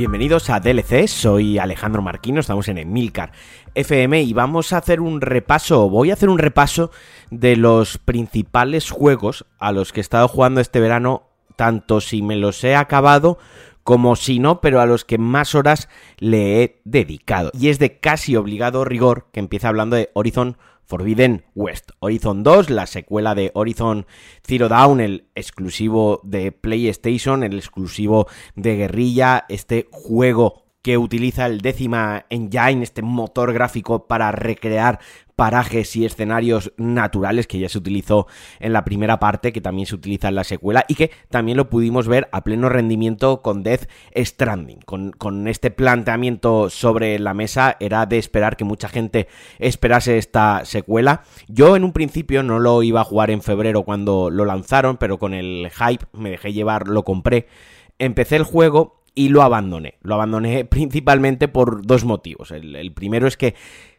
Bienvenidos a DLC, soy Alejandro Marquino, estamos en Emilcar FM y vamos a hacer un repaso, voy a hacer un repaso de los principales juegos a los que he estado jugando este verano, tanto si me los he acabado como si no, pero a los que más horas le he dedicado. Y es de casi obligado rigor que empieza hablando de Horizon Forbidden West. Horizon 2, la secuela de Horizon Zero Dawn, el exclusivo de PlayStation, el exclusivo de guerrilla, este juego que utiliza el décima engine, este motor gráfico para recrear parajes y escenarios naturales que ya se utilizó en la primera parte, que también se utiliza en la secuela y que también lo pudimos ver a pleno rendimiento con Death Stranding. Con, con este planteamiento sobre la mesa era de esperar que mucha gente esperase esta secuela. Yo en un principio no lo iba a jugar en febrero cuando lo lanzaron, pero con el hype me dejé llevar, lo compré. Empecé el juego y lo abandoné. Lo abandoné principalmente por dos motivos. El, primero es que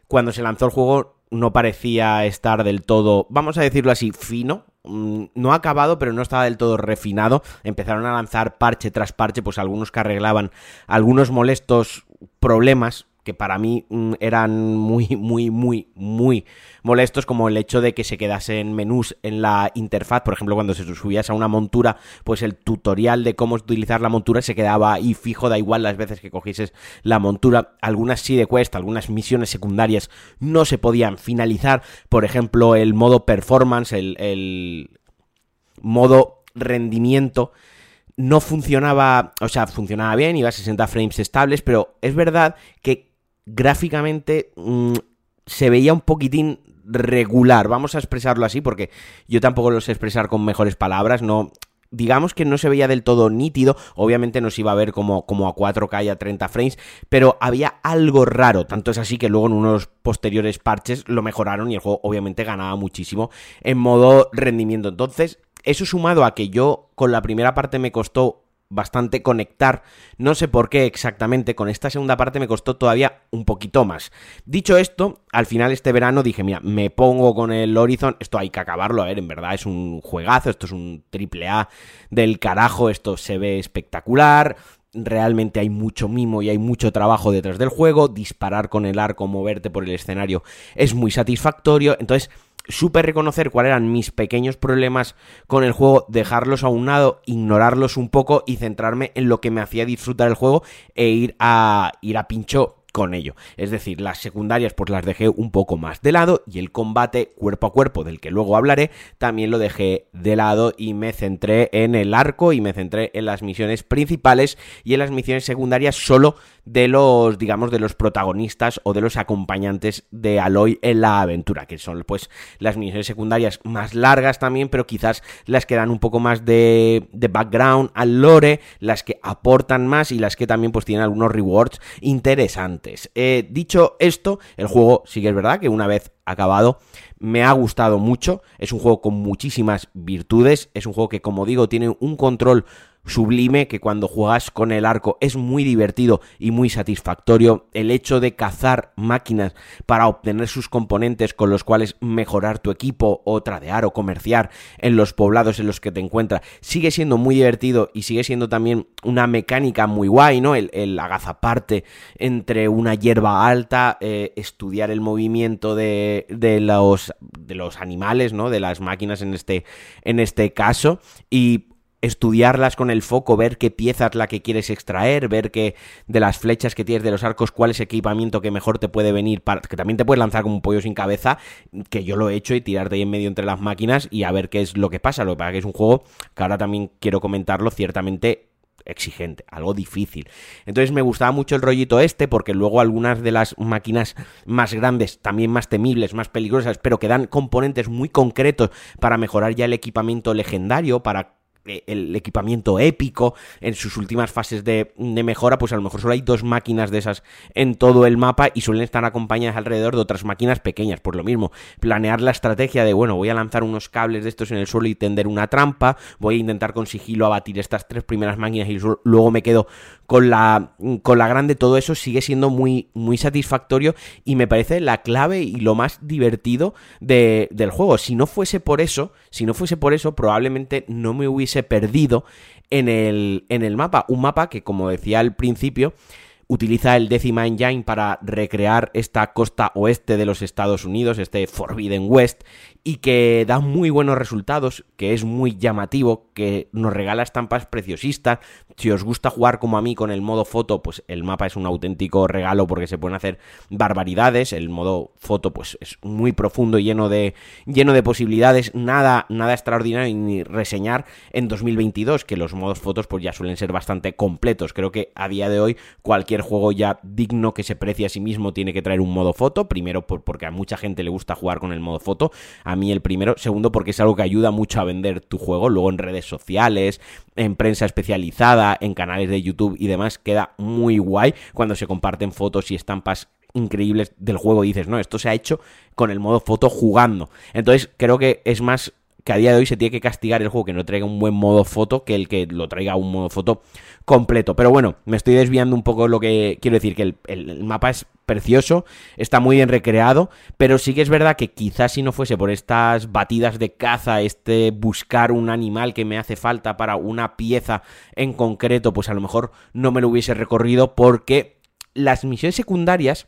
cuando se lanzó el juego no parecía estar del todo, vamos a decirlo así, fino. Mm, no acabado, pero no estaba del todo refinado. Empezaron a lanzar parche tras parche, pues algunos que arreglaban algunos molestos problemas que para mí mm, eran muy, muy, muy, muy molestos, como el hecho de que se quedasen menús en la interfaz, por ejemplo, cuando se subías a una montura, pues el tutorial de cómo utilizar la montura se quedaba ahí fijo, da igual las veces que cogieses la montura, algunas sí de cuesta, algunas misiones secundarias no se podían finalizar, por ejemplo, el modo performance, el, el modo rendimiento, no funcionaba, o sea, funcionaba bien, iba a 60 frames estables, pero es verdad que gráficamente mmm, se veía un poquitín regular, vamos a expresarlo así, porque yo tampoco lo sé expresar con mejores palabras, no... Digamos que no se veía del todo nítido, obviamente no se iba a ver como, como a 4K y a 30 frames, pero había algo raro, tanto es así que luego en unos posteriores parches lo mejoraron y el juego obviamente ganaba muchísimo en modo rendimiento. Entonces, eso sumado a que yo con la primera parte me costó bastante conectar, no sé por qué exactamente, con esta segunda parte me costó todavía un poquito más. Dicho esto, al final este verano dije, mira, me pongo con el Horizon, esto hay que acabarlo, a ver, en verdad es un juegazo, esto es un triple A del carajo, esto se ve espectacular, realmente hay mucho mimo y hay mucho trabajo detrás del juego, disparar con el arco, moverte por el escenario es muy satisfactorio, entonces supe reconocer cuáles eran mis pequeños problemas con el juego, dejarlos a un lado, ignorarlos un poco y centrarme en lo que me hacía disfrutar el juego e ir a ir a pincho con ello. Es decir, las secundarias pues las dejé un poco más de lado y el combate cuerpo a cuerpo del que luego hablaré también lo dejé de lado y me centré en el arco y me centré en las misiones principales y en las misiones secundarias solo de los, digamos, de los protagonistas o de los acompañantes de Aloy en la aventura, que son pues las misiones secundarias más largas también, pero quizás las que dan un poco más de, de background al lore, las que aportan más y las que también pues tienen algunos rewards interesantes. Eh, dicho esto, el juego sí que es verdad que una vez acabado me ha gustado mucho, es un juego con muchísimas virtudes, es un juego que como digo tiene un control sublime que cuando juegas con el arco es muy divertido y muy satisfactorio. El hecho de cazar máquinas para obtener sus componentes con los cuales mejorar tu equipo o tradear o comerciar en los poblados en los que te encuentras sigue siendo muy divertido y sigue siendo también una mecánica muy guay, ¿no? El, el agazaparte entre una hierba alta, eh, estudiar el movimiento de, de, los, de los animales, ¿no? De las máquinas en este, en este caso y estudiarlas con el foco, ver qué pieza es la que quieres extraer, ver que de las flechas que tienes de los arcos, cuál es el equipamiento que mejor te puede venir, para, que también te puedes lanzar como un pollo sin cabeza, que yo lo he hecho y tirarte ahí en medio entre las máquinas y a ver qué es lo que pasa. Lo que pasa es que es un juego que ahora también quiero comentarlo, ciertamente exigente, algo difícil. Entonces me gustaba mucho el rollito este porque luego algunas de las máquinas más grandes, también más temibles, más peligrosas, pero que dan componentes muy concretos para mejorar ya el equipamiento legendario, para el equipamiento épico en sus últimas fases de, de, mejora, pues a lo mejor solo hay dos máquinas de esas en todo el mapa y suelen estar acompañadas alrededor de otras máquinas pequeñas. Por lo mismo, planear la estrategia de, bueno, voy a lanzar unos cables de estos en el suelo y tender una trampa, voy a intentar con sigilo abatir estas tres primeras máquinas y luego me quedo con la, con la grande, todo eso sigue siendo muy, muy satisfactorio y me parece la clave y lo más divertido de, del juego. Si no fuese por eso, si no fuese por eso, probablemente no me hubiese perdido en el, en el mapa. Un mapa que, como decía al principio, utiliza el Decima Engine para recrear esta costa oeste de los Estados Unidos, este Forbidden West, y que da muy buenos resultados, que es muy llamativo, que nos regala estampas preciosistas. Si os gusta jugar como a mí con el modo foto, pues el mapa es un auténtico regalo porque se pueden hacer barbaridades. El modo foto pues es muy profundo lleno de lleno de posibilidades, nada nada extraordinario ni reseñar en 2022, que los modos fotos pues ya suelen ser bastante completos. Creo que a día de hoy cualquier juego ya digno que se precie a sí mismo tiene que traer un modo foto, primero porque a mucha gente le gusta jugar con el modo foto mí el primero. Segundo, porque es algo que ayuda mucho a vender tu juego. Luego en redes sociales, en prensa especializada, en canales de YouTube y demás, queda muy guay cuando se comparten fotos y estampas increíbles del juego dices, no, esto se ha hecho con el modo foto jugando. Entonces creo que es más que a día de hoy se tiene que castigar el juego que no traiga un buen modo foto que el que lo traiga un modo foto completo. Pero bueno, me estoy desviando un poco lo que quiero decir, que el, mapa es precioso, está muy bien recreado, pero sí que es verdad que quizás si no fuese por estas batidas de caza, este buscar un animal que me hace falta para una pieza en concreto, pues a lo mejor no me lo hubiese recorrido porque las misiones secundarias,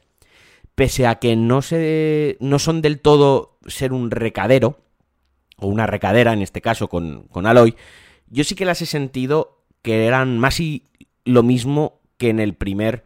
pese a que no, se, no son del todo ser un recadero, o una recadera, en este caso con, con Aloy, yo sí que las he sentido que eran más y lo mismo que en el primer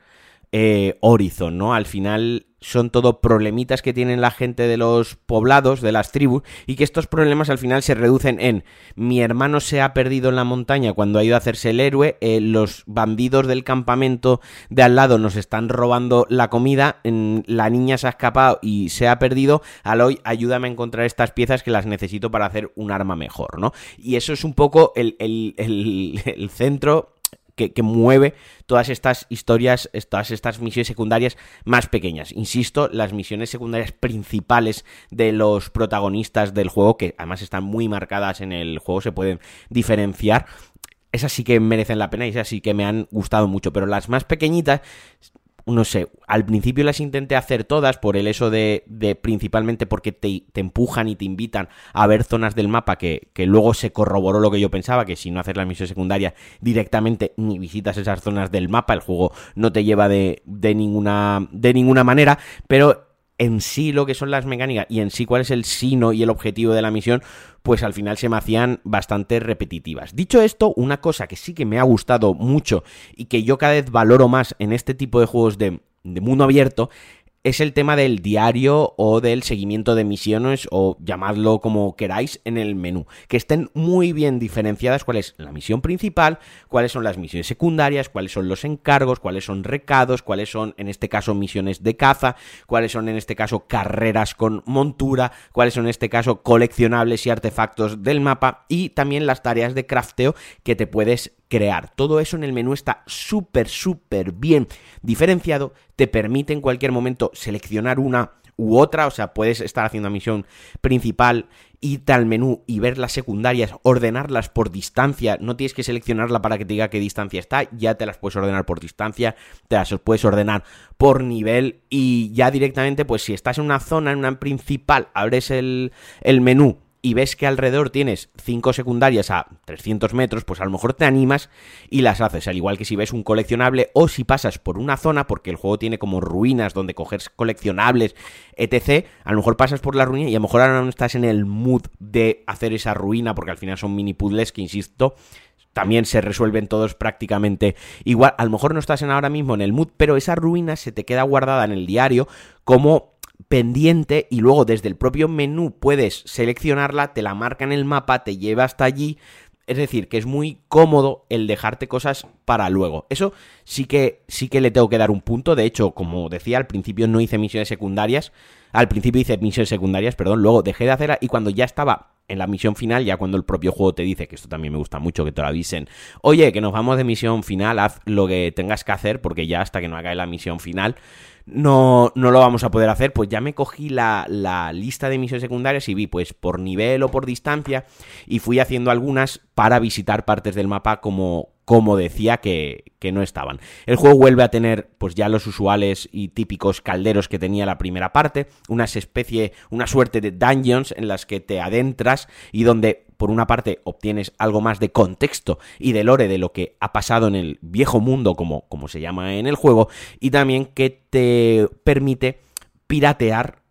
eh, Horizon, ¿no? Al final son todo problemitas que tienen la gente de los poblados, de las tribus, y que estos problemas al final se reducen en mi hermano se ha perdido en la montaña cuando ha ido a hacerse el héroe, eh, los bandidos del campamento de al lado nos están robando la comida, la niña se ha escapado y se ha perdido, Aloy, ayúdame a encontrar estas piezas que las necesito para hacer un arma mejor, ¿no? Y eso es un poco el, el, el centro que, mueve todas estas historias, todas estas misiones secundarias más pequeñas. Insisto, las misiones secundarias principales de los protagonistas del juego, que además están muy marcadas en el juego, se pueden diferenciar. Esas sí que merecen la pena y esas sí que me han gustado mucho, pero las más pequeñitas no sé, al principio las intenté hacer todas por el eso de, de principalmente porque te, empujan y te invitan a ver zonas del mapa que, que, luego se corroboró lo que yo pensaba, que si no haces la misión secundaria directamente ni visitas esas zonas del mapa, el juego no te lleva de, de, ninguna, de ninguna manera, pero en sí lo que son las mecánicas y en sí cuál es el sino y el objetivo de la misión, pues al final se me hacían bastante repetitivas. Dicho esto, una cosa que sí que me ha gustado mucho y que yo cada vez valoro más en este tipo de juegos de, de mundo abierto es el tema del diario o del seguimiento de misiones o llamadlo como queráis en el menú. Que estén muy bien diferenciadas cuál es la misión principal, cuáles son las misiones secundarias, cuáles son los encargos, cuáles son recados, cuáles son en este caso misiones de caza, cuáles son en este caso carreras con montura, cuáles son en este caso coleccionables y artefactos del mapa y también las tareas de crafteo que te puedes crear. Todo eso en el menú está súper, súper bien diferenciado. Te permite en cualquier momento seleccionar una u otra, o sea, puedes estar haciendo una misión principal, irte al menú y ver las secundarias, ordenarlas por distancia, no tienes que seleccionarla para que te diga qué distancia está, ya te las puedes ordenar por distancia, te las puedes ordenar por nivel y ya directamente, pues si estás en una zona, en una principal, abres el, el menú y ves que alrededor tienes cinco secundarias a 300 metros, pues a lo mejor te animas y las haces, al igual que si ves un coleccionable o si pasas por una zona, porque el juego tiene como ruinas donde coger coleccionables, etc., a lo mejor pasas por la ruina y a lo mejor ahora no estás en el mood de hacer esa ruina, porque al final son mini puzzles que, insisto, también se resuelven todos prácticamente igual. A lo mejor no estás en ahora mismo en el mood, pero esa ruina se te queda guardada en el diario como pendiente y luego desde el propio menú puedes seleccionarla, te la marca en el mapa, te lleva hasta allí. Es decir, que es muy cómodo el dejarte cosas para luego. Eso sí que sí que le tengo que dar un punto. De hecho, como decía, al principio no hice misiones secundarias. Al principio hice misiones secundarias, perdón. Luego dejé de hacerla y cuando ya estaba en la misión final, ya cuando el propio juego te dice, que esto también me gusta mucho, que te lo avisen, oye, que nos vamos de misión final, haz lo que tengas que hacer, porque ya hasta que no acabe la misión final, no, no lo vamos a poder hacer, pues ya me cogí la, la, lista de misiones secundarias y vi pues por nivel o por distancia y fui haciendo algunas para visitar partes del mapa como, como decía que, que, no estaban. El juego vuelve a tener pues ya los usuales y típicos calderos que tenía la primera parte, una especie, una suerte de dungeons en las que te adentras y donde por una parte obtienes algo más de contexto y de lore de lo que ha pasado en el viejo mundo, como, como se llama en el juego, y también que te permite piratear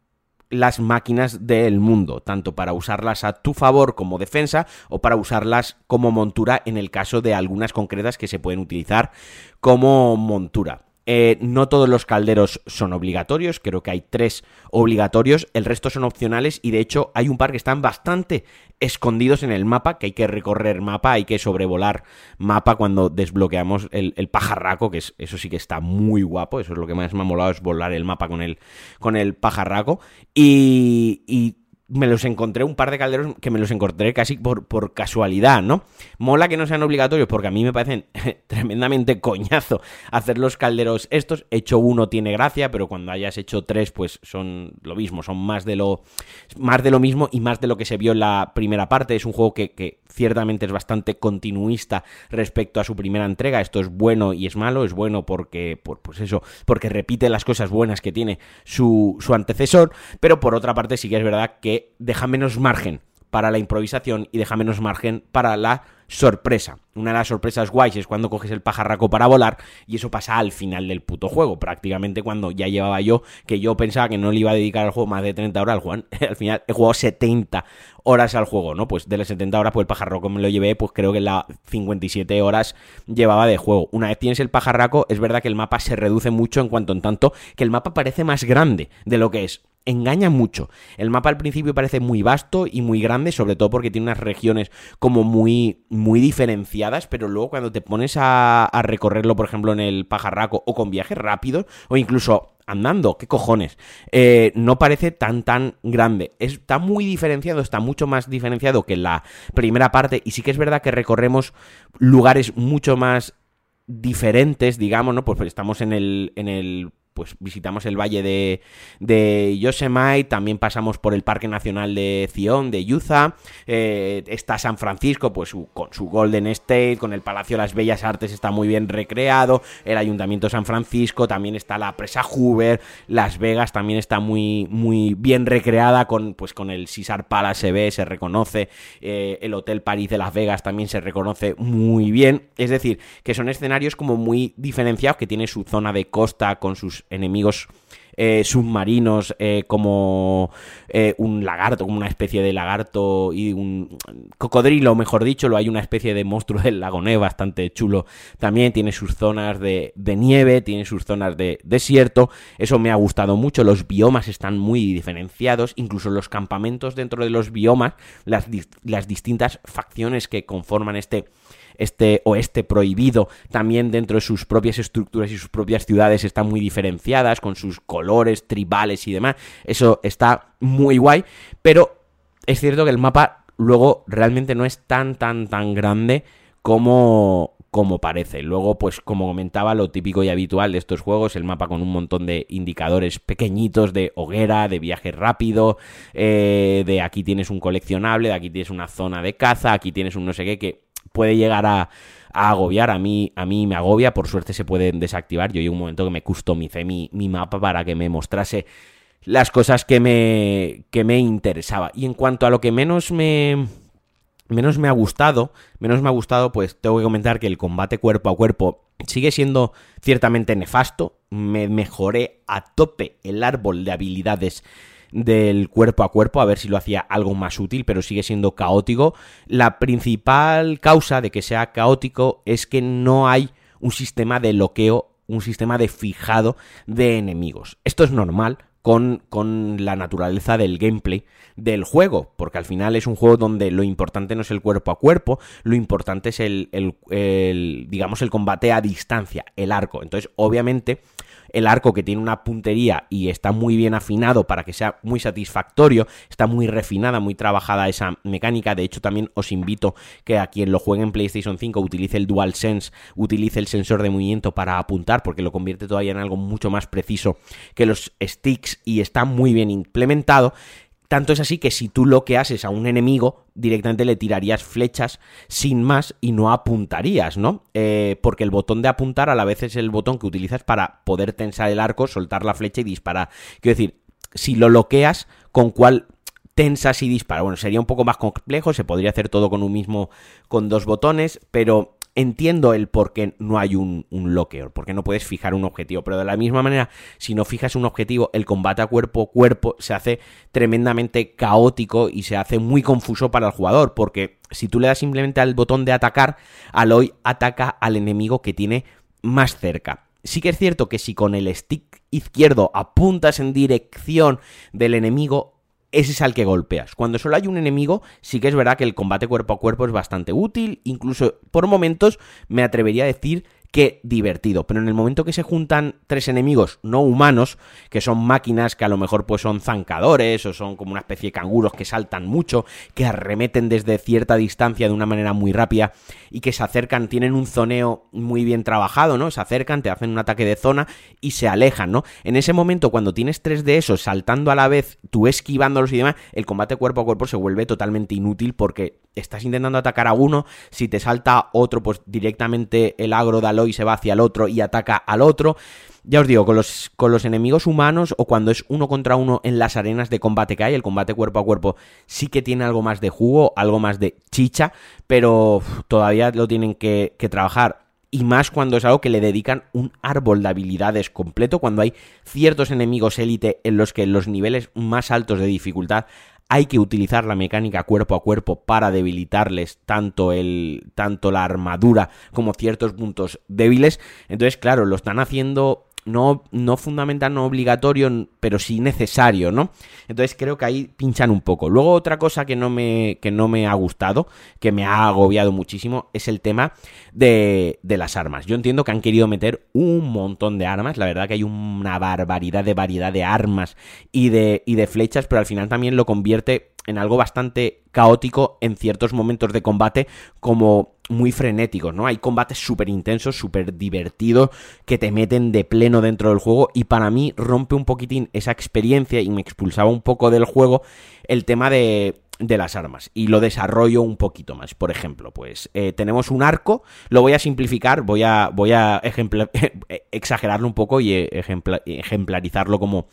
las máquinas del mundo, tanto para usarlas a tu favor como defensa o para usarlas como montura en el caso de algunas concretas que se pueden utilizar como montura. Eh, no todos los calderos son obligatorios, creo que hay tres obligatorios, el resto son opcionales y de hecho hay un par que están bastante escondidos en el mapa, que hay que recorrer mapa, hay que sobrevolar mapa cuando desbloqueamos el, pajarraco, que es, eso sí que está muy guapo, eso es lo que más me ha molado, es volar el mapa con el, con el pajarraco. Y, y me los encontré, un par de calderos que me los encontré casi por, por casualidad, ¿no? Mola que no sean obligatorios porque a mí me parecen tremendamente coñazo hacer los calderos estos. Hecho uno tiene gracia, pero cuando hayas hecho tres, pues son lo mismo, son más de lo, más de lo mismo y más de lo que se vio en la primera parte. Es un juego que, que ciertamente es bastante continuista respecto a su primera entrega. Esto es bueno y es malo. Es bueno porque, pues eso, porque repite las cosas buenas que tiene su, su antecesor, pero por otra parte sí que es verdad que deja menos margen para la improvisación y deja menos margen para la sorpresa. Una de las sorpresas guays es cuando coges el pajarraco para volar y eso pasa al final del puto juego, prácticamente cuando ya llevaba yo, que yo pensaba que no le iba a dedicar al juego más de 30 horas al juego, al final he jugado 70 horas al juego, ¿no? Pues de las 70 horas, pues el pajarraco me lo llevé, pues creo que las 57 horas llevaba de juego. Una vez tienes el pajarraco, es verdad que el mapa se reduce mucho en cuanto en tanto que el mapa parece más grande de lo que es engaña mucho. El mapa al principio parece muy vasto y muy grande, sobre todo porque tiene unas regiones como muy, muy diferenciadas, pero luego cuando te pones a, recorrerlo, por ejemplo, en el pajarraco o con viajes rápidos, o incluso andando, qué cojones, eh, no parece tan tan grande. Está muy diferenciado, está mucho más diferenciado que la primera parte y sí que es verdad que recorremos lugares mucho más diferentes, digamos, ¿no? Pues estamos en el, en el pues visitamos el valle de, de Yosemite, también pasamos por el Parque Nacional de Zion, de Utah, eh, está San Francisco, pues con su Golden State, con el Palacio de las Bellas Artes está muy bien recreado, el Ayuntamiento San Francisco, también está la presa Hoover, Las Vegas también está muy, muy bien recreada, con, pues con el Caesar Palace se ve, se reconoce, eh, el Hotel París de Las Vegas también se reconoce muy bien, es decir, que son escenarios como muy diferenciados, que tiene su zona de costa con sus enemigos eh, submarinos eh, como eh, un lagarto, como una especie de lagarto y un cocodrilo, mejor dicho, lo hay una especie de monstruo del lago bastante chulo. También tiene sus zonas de, nieve, tiene sus zonas de desierto. Eso me ha gustado mucho. Los biomas están muy diferenciados, incluso los campamentos dentro de los biomas, las, las distintas facciones que conforman este este oeste prohibido, también dentro de sus propias estructuras y sus propias ciudades están muy diferenciadas, con sus colores tribales y demás. Eso está muy guay, pero es cierto que el mapa luego realmente no es tan, tan, tan grande como, como parece. Luego, pues como comentaba, lo típico y habitual de estos juegos, el mapa con un montón de indicadores pequeñitos de hoguera, de viaje rápido, eh, de aquí tienes un coleccionable, de aquí tienes una zona de caza, aquí tienes un no sé qué, puede llegar a, agobiar. A mí, a mí me agobia, por suerte se pueden desactivar. Yo llegué un momento que me customicé mi, mi mapa para que me mostrase las cosas que me, que me interesaba. Y en cuanto a lo que menos me, menos me ha gustado, menos me ha gustado, pues tengo que comentar que el combate cuerpo a cuerpo sigue siendo ciertamente nefasto. Me mejoré a tope el árbol de habilidades del cuerpo a cuerpo, a ver si lo hacía algo más útil, pero sigue siendo caótico. La principal causa de que sea caótico es que no hay un sistema de bloqueo, un sistema de fijado de enemigos. Esto es normal, con, con, la naturaleza del gameplay del juego, porque al final es un juego donde lo importante no es el cuerpo a cuerpo, lo importante es el, el digamos, el combate a distancia, el arco. Entonces, obviamente, el arco que tiene una puntería y está muy bien afinado para que sea muy satisfactorio, está muy refinada, muy trabajada esa mecánica, de hecho también os invito que a quien lo juegue en PlayStation 5 utilice el DualSense, utilice el sensor de movimiento para apuntar porque lo convierte todavía en algo mucho más preciso que los sticks y está muy bien implementado tanto es así que si tú lo que haces a un enemigo, directamente le tirarías flechas sin más y no apuntarías, ¿no? Eh, porque el botón de apuntar a la vez es el botón que utilizas para poder tensar el arco, soltar la flecha y disparar. Quiero decir, si lo bloqueas, ¿con cuál tensas y dispara. Bueno, sería un poco más complejo, se podría hacer todo con un mismo, con dos botones, pero entiendo el por qué no hay un, un locker, porque no puedes fijar un objetivo, pero de la misma manera, si no fijas un objetivo, el combate a cuerpo a cuerpo se hace tremendamente caótico y se hace muy confuso para el jugador, porque si tú le das simplemente al botón de atacar, Aloy ataca al enemigo que tiene más cerca. Sí que es cierto que si con el stick izquierdo apuntas en dirección del enemigo, ese es al que golpeas. Cuando solo hay un enemigo, sí que es verdad que el combate cuerpo a cuerpo es bastante útil, incluso por momentos me atrevería a decir qué divertido. Pero en el momento que se juntan tres enemigos no humanos, que son máquinas que a lo mejor pues son zancadores o son como una especie de canguros que saltan mucho, que arremeten desde cierta distancia de una manera muy rápida y que se acercan, tienen un zoneo muy bien trabajado, ¿no? Se acercan, te hacen un ataque de zona y se alejan, ¿no? En ese momento, cuando tienes tres de esos saltando a la vez, tú esquivándolos y demás, el combate cuerpo a cuerpo se vuelve totalmente inútil porque estás intentando atacar a uno, si te salta otro, pues directamente el agro de Aloy se va hacia el otro y ataca al otro. Ya os digo, con los, con los enemigos humanos o cuando es uno contra uno en las arenas de combate que hay, el combate cuerpo a cuerpo sí que tiene algo más de jugo, algo más de chicha, pero todavía lo tienen que, que trabajar y más cuando es algo que le dedican un árbol de habilidades completo, cuando hay ciertos enemigos élite en los que los niveles más altos de dificultad hay que utilizar la mecánica cuerpo a cuerpo para debilitarles tanto el tanto la armadura como ciertos puntos débiles. Entonces, claro, lo están haciendo no, no fundamental, no obligatorio, pero sí necesario, ¿no? Entonces creo que ahí pinchan un poco. Luego otra cosa que no me, que no me ha gustado, que me ha agobiado muchísimo, es el tema de, de las armas. Yo entiendo que han querido meter un montón de armas, la verdad que hay una barbaridad de variedad de armas y de, y de flechas, pero al final también lo convierte en algo bastante caótico en ciertos momentos de combate como muy frenéticos, ¿no? Hay combates súper intensos, súper divertidos, que te meten de pleno dentro del juego y para mí rompe un poquitín esa experiencia y me expulsaba un poco del juego el tema de de las armas y lo desarrollo un poquito más. Por ejemplo, pues eh, tenemos un arco, lo voy a simplificar, voy a, voy a exagerarlo un poco y ejemplarizarlo como,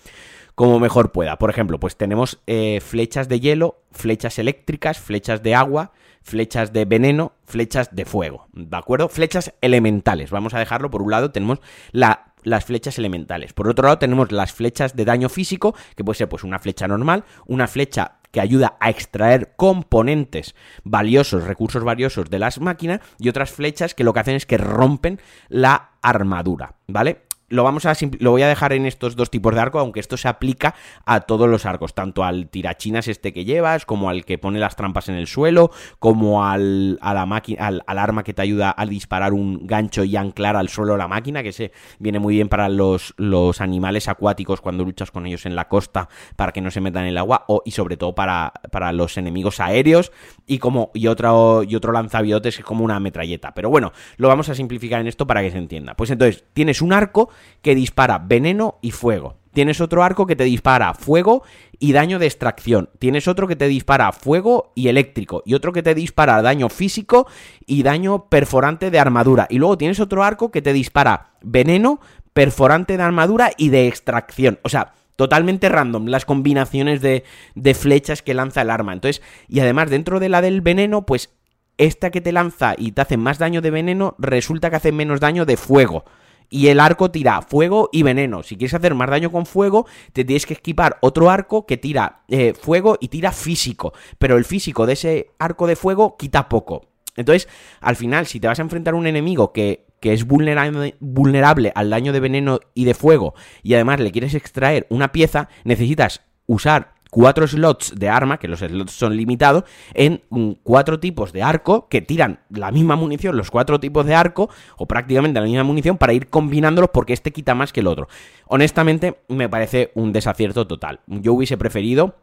como mejor pueda. Por ejemplo, pues tenemos eh, flechas de hielo, flechas eléctricas, flechas de agua, flechas de veneno, flechas de fuego, ¿de acuerdo? Flechas elementales, vamos a dejarlo por un lado, tenemos la las flechas elementales. Por otro lado tenemos las flechas de daño físico, que puede ser pues una flecha normal, una flecha que ayuda a extraer componentes valiosos, recursos valiosos de las máquinas, y otras flechas que lo que hacen es que rompen la armadura, ¿vale? Lo vamos a lo voy a dejar en estos dos tipos de arco, aunque esto se aplica a todos los arcos, tanto al tirachinas este que llevas, como al que pone las trampas en el suelo, como al, a la máquina, al, arma que te ayuda a disparar un gancho y anclar al suelo la máquina, que se viene muy bien para los, los animales acuáticos cuando luchas con ellos en la costa para que no se metan en el agua, y sobre todo para, para los enemigos aéreos, y como, y otro, y otro lanzaviotes que es como una metralleta. Pero bueno, lo vamos a simplificar en esto para que se entienda. Pues entonces, tienes un arco que dispara veneno y fuego. Tienes otro arco que te dispara fuego y daño de extracción. Tienes otro que te dispara fuego y eléctrico. Y otro que te dispara daño físico y daño perforante de armadura. Y luego tienes otro arco que te dispara veneno, perforante de armadura y de extracción. O sea, totalmente random las combinaciones de, de flechas que lanza el arma. Entonces, y además dentro de la del veneno, pues esta que te lanza y te hace más daño de veneno, resulta que hace menos daño de fuego y el arco tira fuego y veneno. Si quieres hacer más daño con fuego, te tienes que equipar otro arco que tira eh, fuego y tira físico. Pero el físico de ese arco de fuego quita poco. Entonces, al final, si te vas a enfrentar a un enemigo que, que es vulnerable al daño de veneno y de fuego, y además le quieres extraer una pieza, necesitas usar cuatro slots de arma, que los slots son limitados, en cuatro tipos de arco que tiran la misma munición, los cuatro tipos de arco, o prácticamente la misma munición, para ir combinándolos porque este quita más que el otro. Honestamente, me parece un desacierto total. Yo hubiese preferido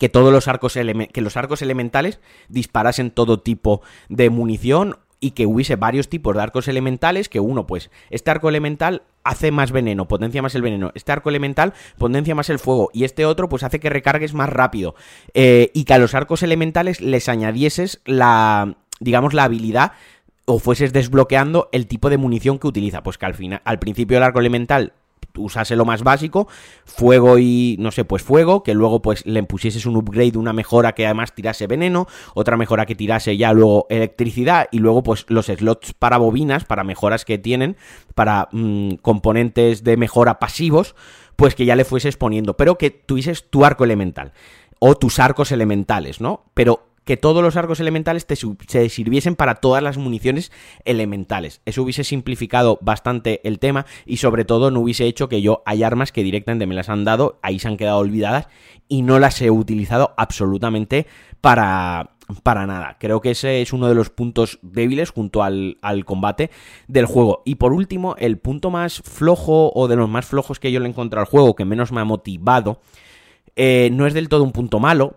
que todos los arcos que los arcos elementales disparasen todo tipo de munición y que hubiese varios tipos de arcos elementales, que uno, pues, este arco elemental hace más veneno, potencia más el veneno, este arco elemental potencia más el fuego, y este otro, pues, hace que recargues más rápido, eh, y que a los arcos elementales les añadieses la, digamos, la habilidad o fueses desbloqueando el tipo de munición que utiliza, pues que al final, al principio del arco elemental usase lo más básico, fuego y, no sé, pues fuego, que luego pues le pusieses un upgrade, una mejora que además tirase veneno, otra mejora que tirase ya luego electricidad y luego pues los slots para bobinas, para mejoras que tienen, para mm, componentes de mejora pasivos, pues que ya le fueses poniendo, pero que tuvieses tu arco elemental o tus arcos elementales, ¿no? Pero que todos los arcos elementales te se sirviesen para todas las municiones elementales. Eso hubiese simplificado bastante el tema y sobre todo no hubiese hecho que yo hay armas que directamente me las han dado, ahí se han quedado olvidadas y no las he utilizado absolutamente para, para nada. Creo que ese es uno de los puntos débiles junto al, al, combate del juego. Y por último, el punto más flojo o de los más flojos que yo le he encontrado al juego, que menos me ha motivado, eh, no es del todo un punto malo,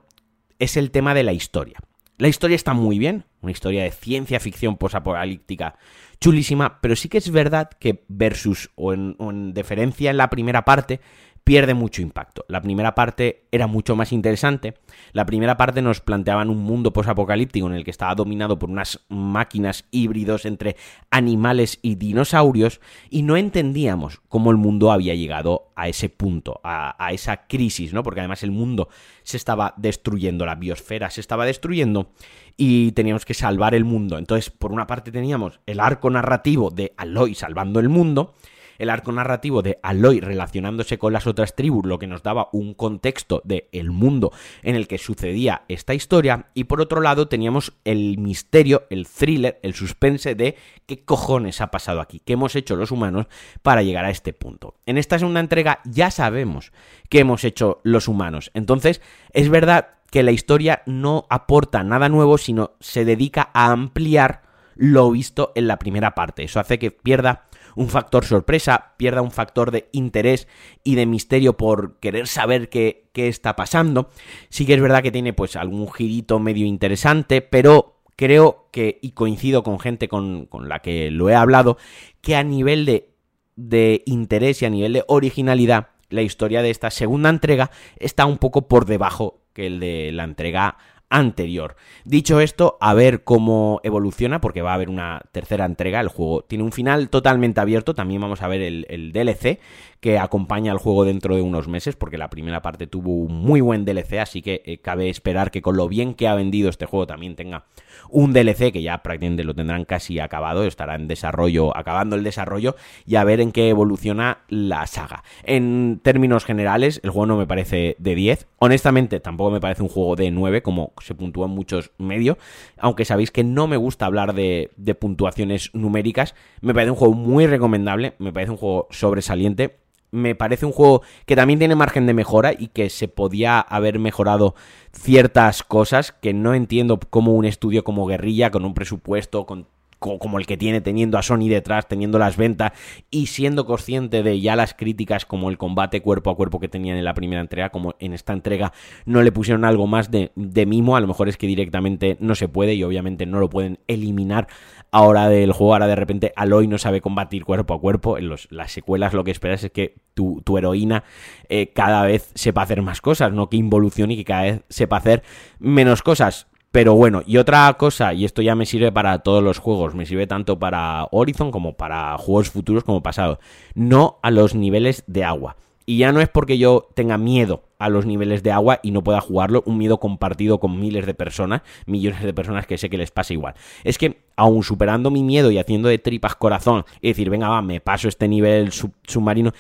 es el tema de la historia. La historia está muy bien, una historia de ciencia ficción posapocalíptica chulísima, pero sí que es verdad que versus o en, deferencia en la primera parte, pierde mucho impacto. La primera parte era mucho más interesante. La primera parte nos planteaban un mundo posapocalíptico en el que estaba dominado por unas máquinas híbridos entre animales y dinosaurios y no entendíamos cómo el mundo había llegado a ese punto, a, esa crisis, ¿no? Porque además el mundo se estaba destruyendo, la biosfera se estaba destruyendo y teníamos que salvar el mundo. Entonces, por una parte teníamos el arco narrativo de Aloy salvando el mundo el arco narrativo de Aloy relacionándose con las otras tribus, lo que nos daba un contexto del el mundo en el que sucedía esta historia, y por otro lado teníamos el misterio, el thriller, el suspense de qué cojones ha pasado aquí, qué hemos hecho los humanos para llegar a este punto. En esta segunda entrega ya sabemos qué hemos hecho los humanos, entonces es verdad que la historia no aporta nada nuevo, sino se dedica a ampliar lo visto en la primera parte. Eso hace que pierda un factor sorpresa, pierda un factor de interés y de misterio por querer saber qué, qué está pasando. Sí que es verdad que tiene pues algún girito medio interesante, pero creo que, y coincido con gente con, con la que lo he hablado, que a nivel de, de interés y a nivel de originalidad, la historia de esta segunda entrega está un poco por debajo que el de la entrega anterior. Dicho esto, a ver cómo evoluciona, porque va a haber una tercera entrega. El juego tiene un final totalmente abierto. También vamos a ver el, DLC que acompaña al juego dentro de unos meses, porque la primera parte tuvo un muy buen DLC, así que eh, cabe esperar que con lo bien que ha vendido este juego también tenga un DLC que ya prácticamente lo tendrán casi acabado, estará en desarrollo, acabando el desarrollo y a ver en qué evoluciona la saga. En términos generales, el juego no me parece de 10. Honestamente, tampoco me parece un juego de 9, como se puntúa en muchos medios, aunque sabéis que no me gusta hablar de, de puntuaciones numéricas. Me parece un juego muy recomendable, me parece un juego sobresaliente me parece un juego que también tiene margen de mejora y que se podía haber mejorado ciertas cosas que no entiendo cómo un estudio como Guerrilla, con un presupuesto, con como el que tiene teniendo a Sony detrás, teniendo las ventas y siendo consciente de ya las críticas como el combate cuerpo a cuerpo que tenían en la primera entrega, como en esta entrega no le pusieron algo más de, de mimo, a lo mejor es que directamente no se puede y obviamente no lo pueden eliminar ahora del juego, ahora de repente Aloy no sabe combatir cuerpo a cuerpo, en los, las secuelas lo que esperas es que tu, tu heroína eh, cada vez sepa hacer más cosas, no que involucione y que cada vez sepa hacer menos cosas. Pero bueno, y otra cosa, y esto ya me sirve para todos los juegos, me sirve tanto para Horizon como para juegos futuros como pasado, no a los niveles de agua. Y ya no es porque yo tenga miedo a los niveles de agua y no pueda jugarlo, un miedo compartido con miles de personas, millones de personas que sé que les pasa igual. Es que, aún superando mi miedo y haciendo de tripas corazón, y decir, venga, va, me paso este nivel submarino,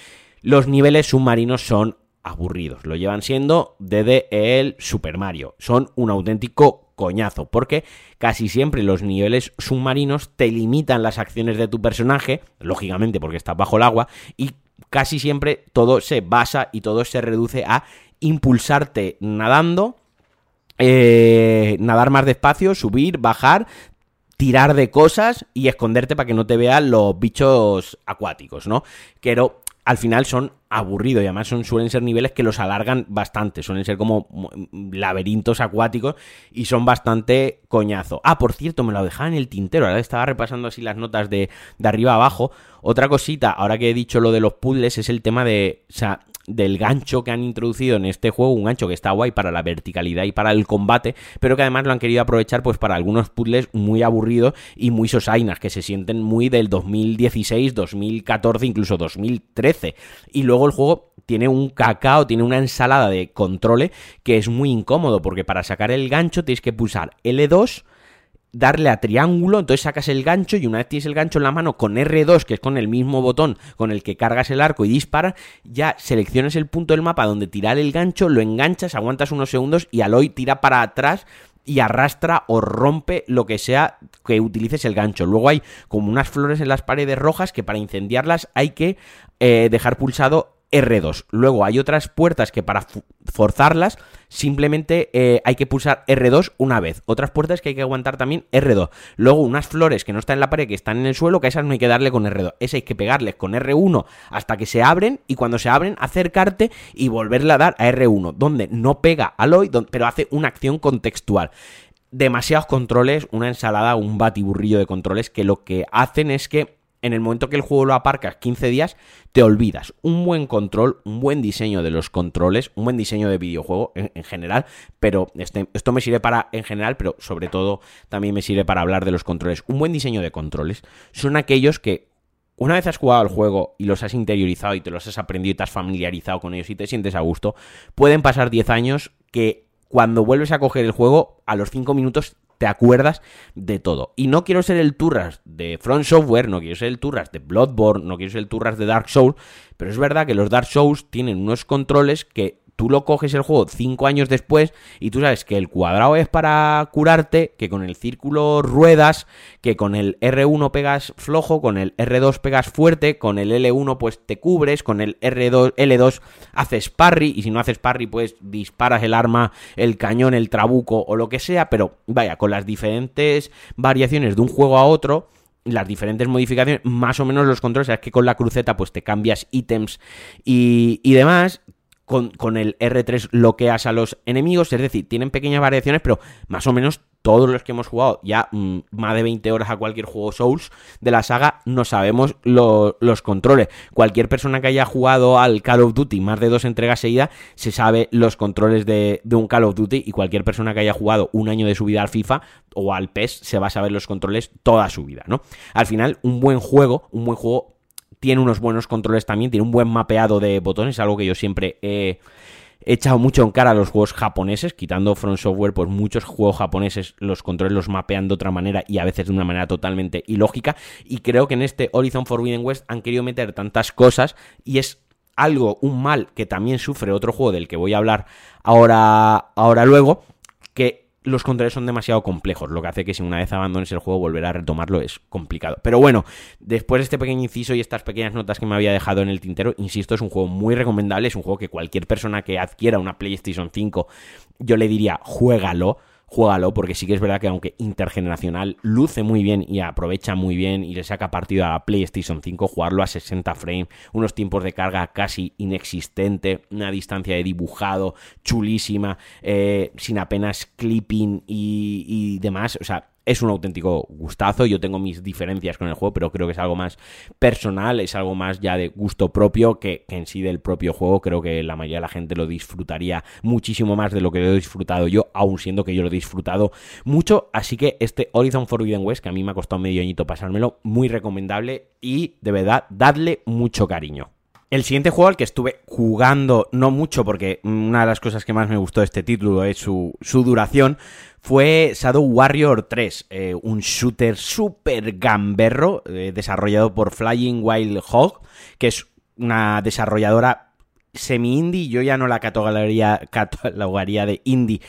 los niveles submarinos son aburridos. Lo llevan siendo desde el Super Mario. Son un auténtico coñazo, porque casi siempre los niveles submarinos te limitan las acciones de tu personaje, lógicamente porque estás bajo el agua, y casi siempre todo se basa y todo se reduce a impulsarte nadando, eh, nadar más despacio, subir, bajar, tirar de cosas y esconderte para que no te vean los bichos acuáticos, ¿no? Pero al final son aburridos y además son, suelen ser niveles que los alargan bastante, suelen ser como laberintos acuáticos y son bastante coñazo. Ah, por cierto, me lo dejaba en el tintero, ahora estaba repasando así las notas de, de arriba abajo. Otra cosita, ahora que he dicho lo de los puzzles, es el tema de, o sea, del gancho que han introducido en este juego, un gancho que está guay para la verticalidad y para el combate, pero que además lo han querido aprovechar pues para algunos puzzles muy aburridos y muy sosainas, que se sienten muy del 2016, 2014, incluso 2013. Y luego el juego tiene un cacao, tiene una ensalada de controles que es muy incómodo, porque para sacar el gancho tienes que pulsar L2 darle a triángulo, entonces sacas el gancho y una vez tienes el gancho en la mano con R2, que es con el mismo botón con el que cargas el arco y disparas, ya seleccionas el punto del mapa donde tirar el gancho, lo enganchas, aguantas unos segundos y Aloy tira para atrás y arrastra o rompe lo que sea que utilices el gancho. Luego hay como unas flores en las paredes rojas que para incendiarlas hay que eh, dejar pulsado R2. Luego hay otras puertas que para forzarlas simplemente eh, hay que pulsar R2 una vez. Otras puertas que hay que aguantar también R2. Luego unas flores que no están en la pared, que están en el suelo, que esas no hay que darle con R2. Esas hay que pegarles con R1 hasta que se abren y cuando se abren acercarte y volverle a dar a R1, donde no pega a Lloyd, pero hace una acción contextual demasiados controles, una ensalada, un batiburrillo de controles que lo que hacen es que en el momento que el juego lo aparcas 15 días, te olvidas. Un buen control, un buen diseño de los controles, un buen diseño de videojuego en, general, pero este, esto me sirve para en general, pero sobre todo también me sirve para hablar de los controles. Un buen diseño de controles son aquellos que una vez has jugado al juego y los has interiorizado y te los has aprendido y te has familiarizado con ellos y te sientes a gusto, pueden pasar 10 años que cuando vuelves a coger el juego, a los 5 minutos te acuerdas de todo. Y no quiero ser el Turras de Front Software, no quiero ser el Turras de Bloodborne, no quiero ser el Turras de Dark Souls, pero es verdad que los Dark Souls tienen unos controles que tú lo coges el juego cinco años después y tú sabes que el cuadrado es para curarte, que con el círculo ruedas, que con el R1 pegas flojo, con el R2 pegas fuerte, con el L1 pues te cubres, con el R2, L2 haces parry y si no haces parry pues disparas el arma, el cañón, el trabuco o lo que sea, pero vaya, con las diferentes variaciones de un juego a otro las diferentes modificaciones, más o menos los controles, es que con la cruceta pues te cambias ítems y, y demás, con, el R3 bloqueas a los enemigos, es decir, tienen pequeñas variaciones, pero más o menos todos los que hemos jugado ya mm, más de 20 horas a cualquier juego Souls de la saga, no sabemos los controles. Cualquier persona que haya jugado al Call of Duty más de dos entregas seguidas, se sabe los controles de, de un Call of Duty y cualquier persona que haya jugado un año de su vida al FIFA o al PES se va a saber los controles toda su vida, ¿no? Al final, un buen juego, un buen juego tiene unos buenos controles también, tiene un buen mapeado de botones, algo que yo siempre he echado mucho en cara a los juegos japoneses, quitando Front Software, pues muchos juegos japoneses los controles los mapean de otra manera y a veces de una manera totalmente ilógica. Y creo que en este Horizon Forbidden West han querido meter tantas cosas y es algo, un mal que también sufre otro juego del que voy a hablar ahora, ahora luego, los controles son demasiado complejos, lo que hace que si una vez abandones el juego volver a retomarlo es complicado. Pero bueno, después de este pequeño inciso y estas pequeñas notas que me había dejado en el tintero, insisto, es un juego muy recomendable, es un juego que cualquier persona que adquiera una PlayStation 5, yo le diría, juégalo juégalo, porque sí que es verdad que aunque intergeneracional luce muy bien y aprovecha muy bien y le saca partido a la PlayStation 5, jugarlo a 60 frames, unos tiempos de carga casi inexistente, una distancia de dibujado chulísima, eh, sin apenas clipping y, y demás, o sea, es un auténtico gustazo. Yo tengo mis diferencias con el juego, pero creo que es algo más personal, es algo más ya de gusto propio que, en sí del propio juego. Creo que la mayoría de la gente lo disfrutaría muchísimo más de lo que lo he disfrutado yo, aun siendo que yo lo he disfrutado mucho. Así que este Horizon Forbidden West, que a mí me ha costado medio añito pasármelo, muy recomendable y de verdad, dadle mucho cariño. El siguiente juego al que estuve jugando, no mucho, porque una de las cosas que más me gustó de este título es su, duración, fue Shadow Warrior 3, eh, un shooter super gamberro eh, desarrollado por Flying Wild Hog, que es una desarrolladora semi-indie, yo ya no la catalogaría de indie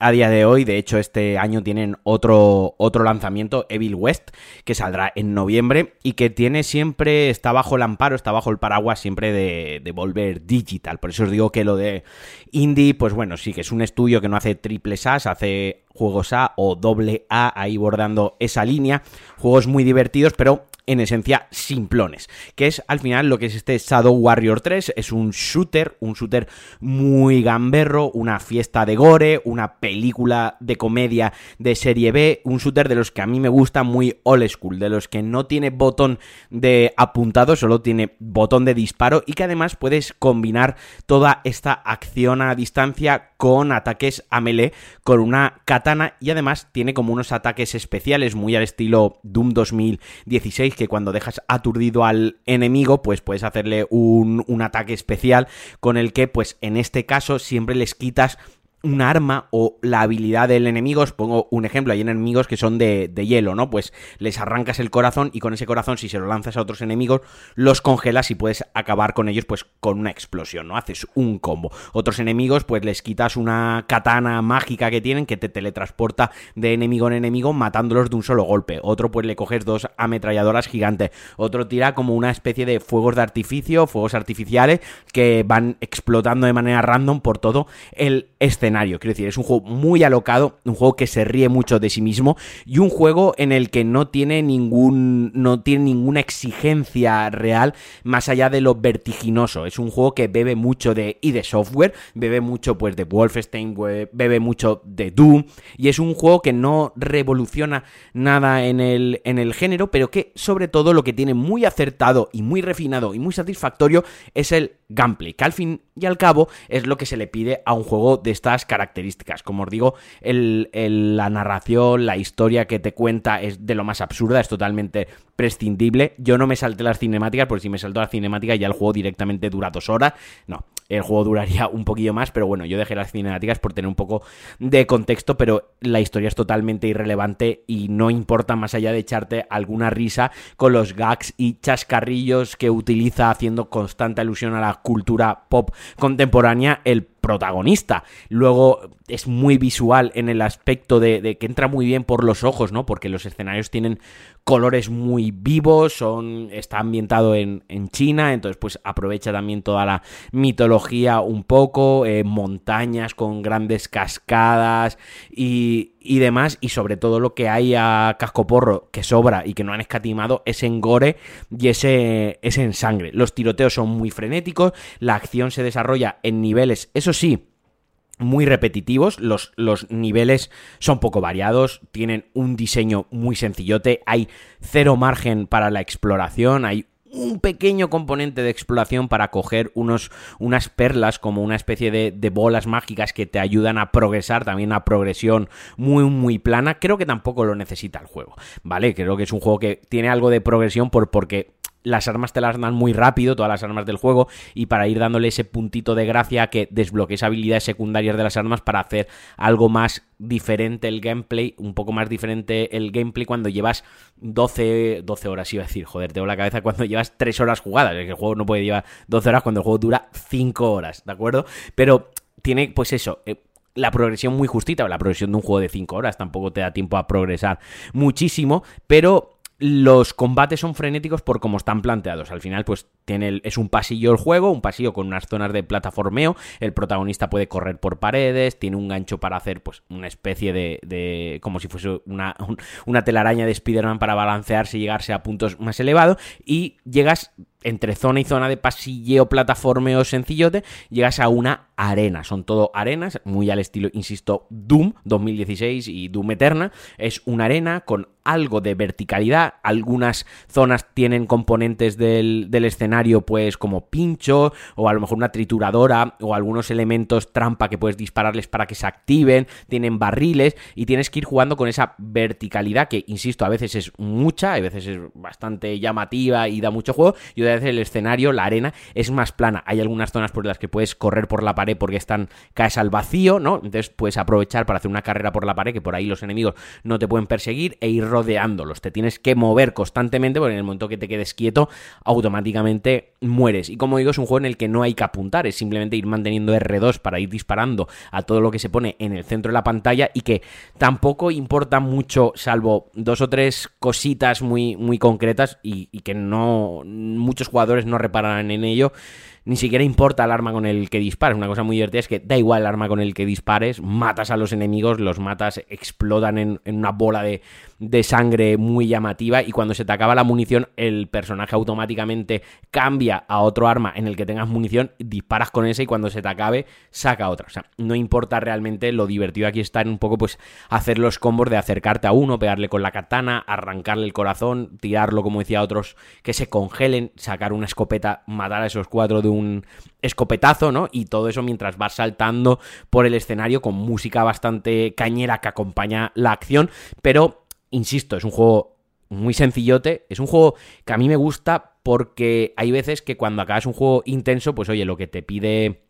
a día de hoy. De hecho, este año tienen otro, otro lanzamiento, Evil West, que saldrá en noviembre y que tiene siempre, está bajo el amparo, está bajo el paraguas siempre de, Volver Digital. Por eso os digo que lo de indie, pues bueno, sí que es un estudio que no hace triple A, hace juegos A o doble A ahí bordando esa línea. Juegos muy divertidos, pero en esencia simplones, que es al final lo que es este Shadow Warrior 3, es un shooter, un shooter muy gamberro, una fiesta de gore, una película de comedia de serie B, un shooter de los que a mí me gusta muy old school, de los que no tiene botón de apuntado, solo tiene botón de disparo y que además puedes combinar toda esta acción a distancia con ataques a melee con una katana y además tiene como unos ataques especiales muy al estilo Doom 2016 que cuando dejas aturdido al enemigo pues puedes hacerle un, un ataque especial con el que pues en este caso siempre les quitas un arma o la habilidad del enemigo, os pongo un ejemplo, hay enemigos que son de, de, hielo, ¿no? Pues les arrancas el corazón y con ese corazón, si se lo lanzas a otros enemigos, los congelas y puedes acabar con ellos pues con una explosión, ¿no? Haces un combo. Otros enemigos, pues les quitas una katana mágica que tienen que te teletransporta de enemigo en enemigo matándolos de un solo golpe. Otro pues le coges dos ametralladoras gigantes. Otro tira como una especie de fuegos de artificio, fuegos artificiales que van explotando de manera random por todo el escenario Quiero decir, es un juego muy alocado, un juego que se ríe mucho de sí mismo y un juego en el que no tiene ningún no tiene ninguna exigencia real más allá de lo vertiginoso. Es un juego que bebe mucho de y de software, bebe mucho pues de Wolfenstein, bebe mucho de Doom y es un juego que no revoluciona nada en el en el género, pero que sobre todo lo que tiene muy acertado y muy refinado y muy satisfactorio es el gameplay, que al fin y al cabo es lo que se le pide a un juego de estas características. Como os digo, la narración, la historia que te cuenta es de lo más absurda, es totalmente prescindible. Yo no me salté las cinemáticas, porque si me salto las cinemáticas ya el juego directamente dura dos horas. No, el juego duraría un poquillo más, pero bueno, yo dejé las cinemáticas por tener un poco de contexto, pero la historia es totalmente irrelevante y no importa más allá de echarte alguna risa con los gags y chascarrillos que utiliza haciendo constante alusión a la cultura pop contemporánea el protagonista. Luego es muy visual en el aspecto de, que entra muy bien por los ojos, ¿no? Porque los escenarios tienen colores muy vivos, son, está ambientado en, China, entonces pues aprovecha también toda la mitología un poco, eh, montañas con grandes cascadas y, y demás, y sobre todo lo que hay a cascoporro que sobra y que no han escatimado es en gore y ese es en sangre. Los tiroteos son muy frenéticos, la acción se desarrolla en niveles, eso sí, muy repetitivos, los, los, niveles son poco variados, tienen un diseño muy sencillote, hay cero margen para la exploración, hay un pequeño componente de exploración para coger unos, unas perlas como una especie de, de, bolas mágicas que te ayudan a progresar, también a progresión muy muy plana, creo que tampoco lo necesita el juego, ¿vale? Creo que es un juego que tiene algo de progresión por, porque las armas te las dan muy rápido, todas las armas del juego, y para ir dándole ese puntito de gracia que desbloquees habilidades secundarias de las armas para hacer algo más diferente el gameplay, un poco más diferente el gameplay cuando llevas 12, 12 horas, iba a decir, joder, tengo la cabeza cuando llevas 3 horas jugadas, es que el juego no puede llevar 12 horas cuando el juego dura 5 horas, ¿de acuerdo? Pero tiene, pues eso, eh, la progresión muy justita, la progresión de un juego de 5 horas, tampoco te da tiempo a progresar muchísimo, pero los combates son frenéticos por cómo están planteados. Al final, pues tiene es un pasillo el juego, un pasillo con unas zonas de plataformeo. El protagonista puede correr por paredes, tiene un gancho para hacer, pues, una especie de. de como si fuese una, una telaraña de Spider-Man para balancearse y llegarse a puntos más elevados. Y llegas entre zona y zona de pasilleo, plataformeo sencillote, llegas a una arena. Son todo arenas, muy al estilo, insisto, Doom 2016 y Doom Eterna. Es una arena con algo de verticalidad. Algunas zonas tienen componentes del, del, escenario, pues como pincho, o a lo mejor una trituradora, o algunos elementos trampa que puedes dispararles para que se activen. Tienen barriles y tienes que ir jugando con esa verticalidad que, insisto, a veces es mucha, a veces es bastante llamativa y da mucho juego. Vez el escenario, la arena, es más plana. Hay algunas zonas por las que puedes correr por la pared porque están caes al vacío, ¿no? Entonces puedes aprovechar para hacer una carrera por la pared, que por ahí los enemigos no te pueden perseguir, e ir rodeándolos. Te tienes que mover constantemente, porque en el momento que te quedes quieto, automáticamente mueres. Y como digo, es un juego en el que no hay que apuntar, es simplemente ir manteniendo R2 para ir disparando a todo lo que se pone en el centro de la pantalla y que tampoco importa mucho, salvo dos o tres cositas muy, muy concretas y, que no muchos jugadores no repararán en ello ni siquiera importa el arma con el que dispares. Una cosa muy divertida es que da igual el arma con el que dispares, matas a los enemigos, los matas, explotan en, una bola de, de, sangre muy llamativa y cuando se te acaba la munición, el personaje automáticamente cambia a otro arma en el que tengas munición, disparas con ese y cuando se te acabe, saca otra. O sea, no importa realmente, lo divertido aquí está en un poco pues hacer los combos de acercarte a uno, pegarle con la katana, arrancarle el corazón, tirarlo como decía otros, que se congelen, sacar una escopeta, matar a esos cuatro de un escopetazo, ¿no? Y todo eso mientras vas saltando por el escenario con música bastante cañera que acompaña la acción, pero, insisto, es un juego muy sencillote, es un juego que a mí me gusta porque hay veces que cuando acabas un juego intenso, pues oye, lo que te pide